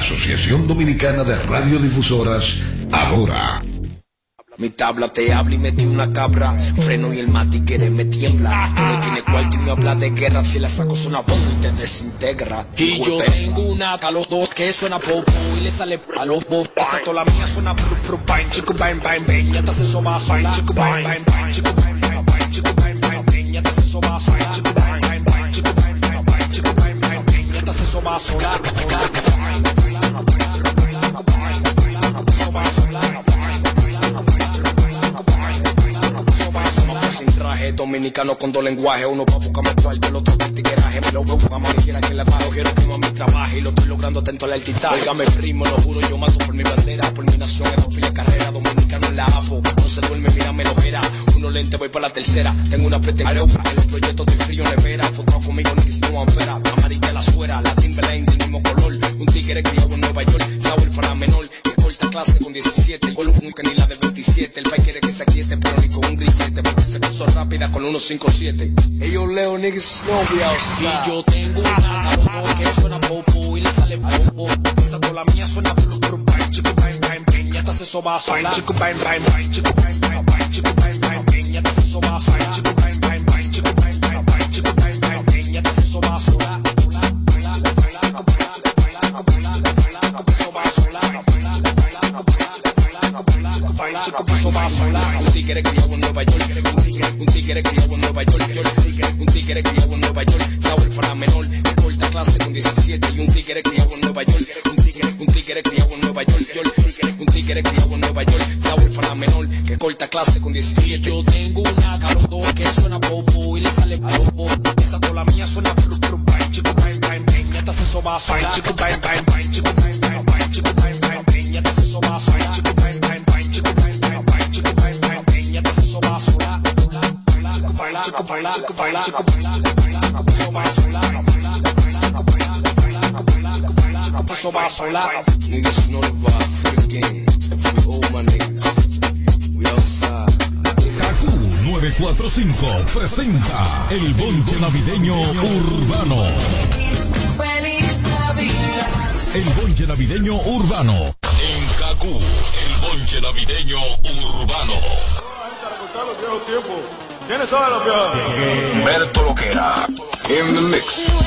Asociación Dominicana de Radiodifusoras, ahora. Mi tabla te habla y metí una cabra. Freno y el matiquere me tiembla. Tú no tienes cuarto y me habla de guerra. Si la saco suena bomba y te desintegra. Y yo tengo una a los dos que suena popo y le sale a los dos. Esa toda la mía suena pru pru bang, chico bang bang bang. Ya te hace eso va a sonar. Chico bang bang bang, chico bang bang bang, chico bang bang bang. Ya te hace eso va a sonar. Chico bang bang bang, chico bang bang bang, chico bang bang bang. Ya te hace eso va a dominicano con dos lenguajes, uno pa' buscarme cuarto, el otro pa' tigueraje, me lo veo a mami quiera que le bajo, quiero que mami trabaje y lo estoy logrando atento al altitaje. Óigame primo, lo juro, yo mato por mi bandera, por mi nación, en mi carrera, dominicano en la AFO, no se duerme, mira, me lo verá, uno lente, voy para la tercera, tengo una pretensión, en los proyectos de frío nevera, foto conmigo, ni que no ampera, amarilla la suera, la Timberline del mismo color, un tigre criado en Nueva York, sabor para menor, que corta clase con 17, con un que ni la de 27, el país quiere que se aquiete, pero ni con un grillete, porque se puso rápida con 157. Ellos leo niggas no be outside. Y yo tengo una que suena popo y le sale popo. Esa con la mía suena blu blu bang, chico bang bang bang. Ya te hace eso va a sonar. Chico bang bang bang, chico bang bang bang, chico bang bang bang. Ya te hace eso va a sonar. Chico bang bang bang, chico bang bang bang, chico bang bang bang. Ya te hace eso va tigre, tigre criado en Nueva York. York. Un tigre criado en Nueva York. Sabor para menor. Que corta clase con 17. Y un tigre criado en Nueva York. Un tigre, un tigre criado en Nueva York. York. Un tigre criado en Nueva York. Sabor para menor. Que corta clase con 17. Yo tengo una cabrón que suena popo y le sale popo. Esa con la mía suena blu blu bang. Chico bang bang bang. Ya te hace eso va a sonar. Chico bang bang bang. Chico bang bang chico baila, chico baila, chico baila, eso va a sonar. Eso va a sonar. Niggas know the vibe, free game. Free all my niggas. We outside. Kaku 945 presenta el bonche navideño urbano. Feliz Navidad. El bonche navideño urbano. En Kaku, el bonche navideño urbano. ¿Quiénes son los viejos? Humberto Loquera. In the mix.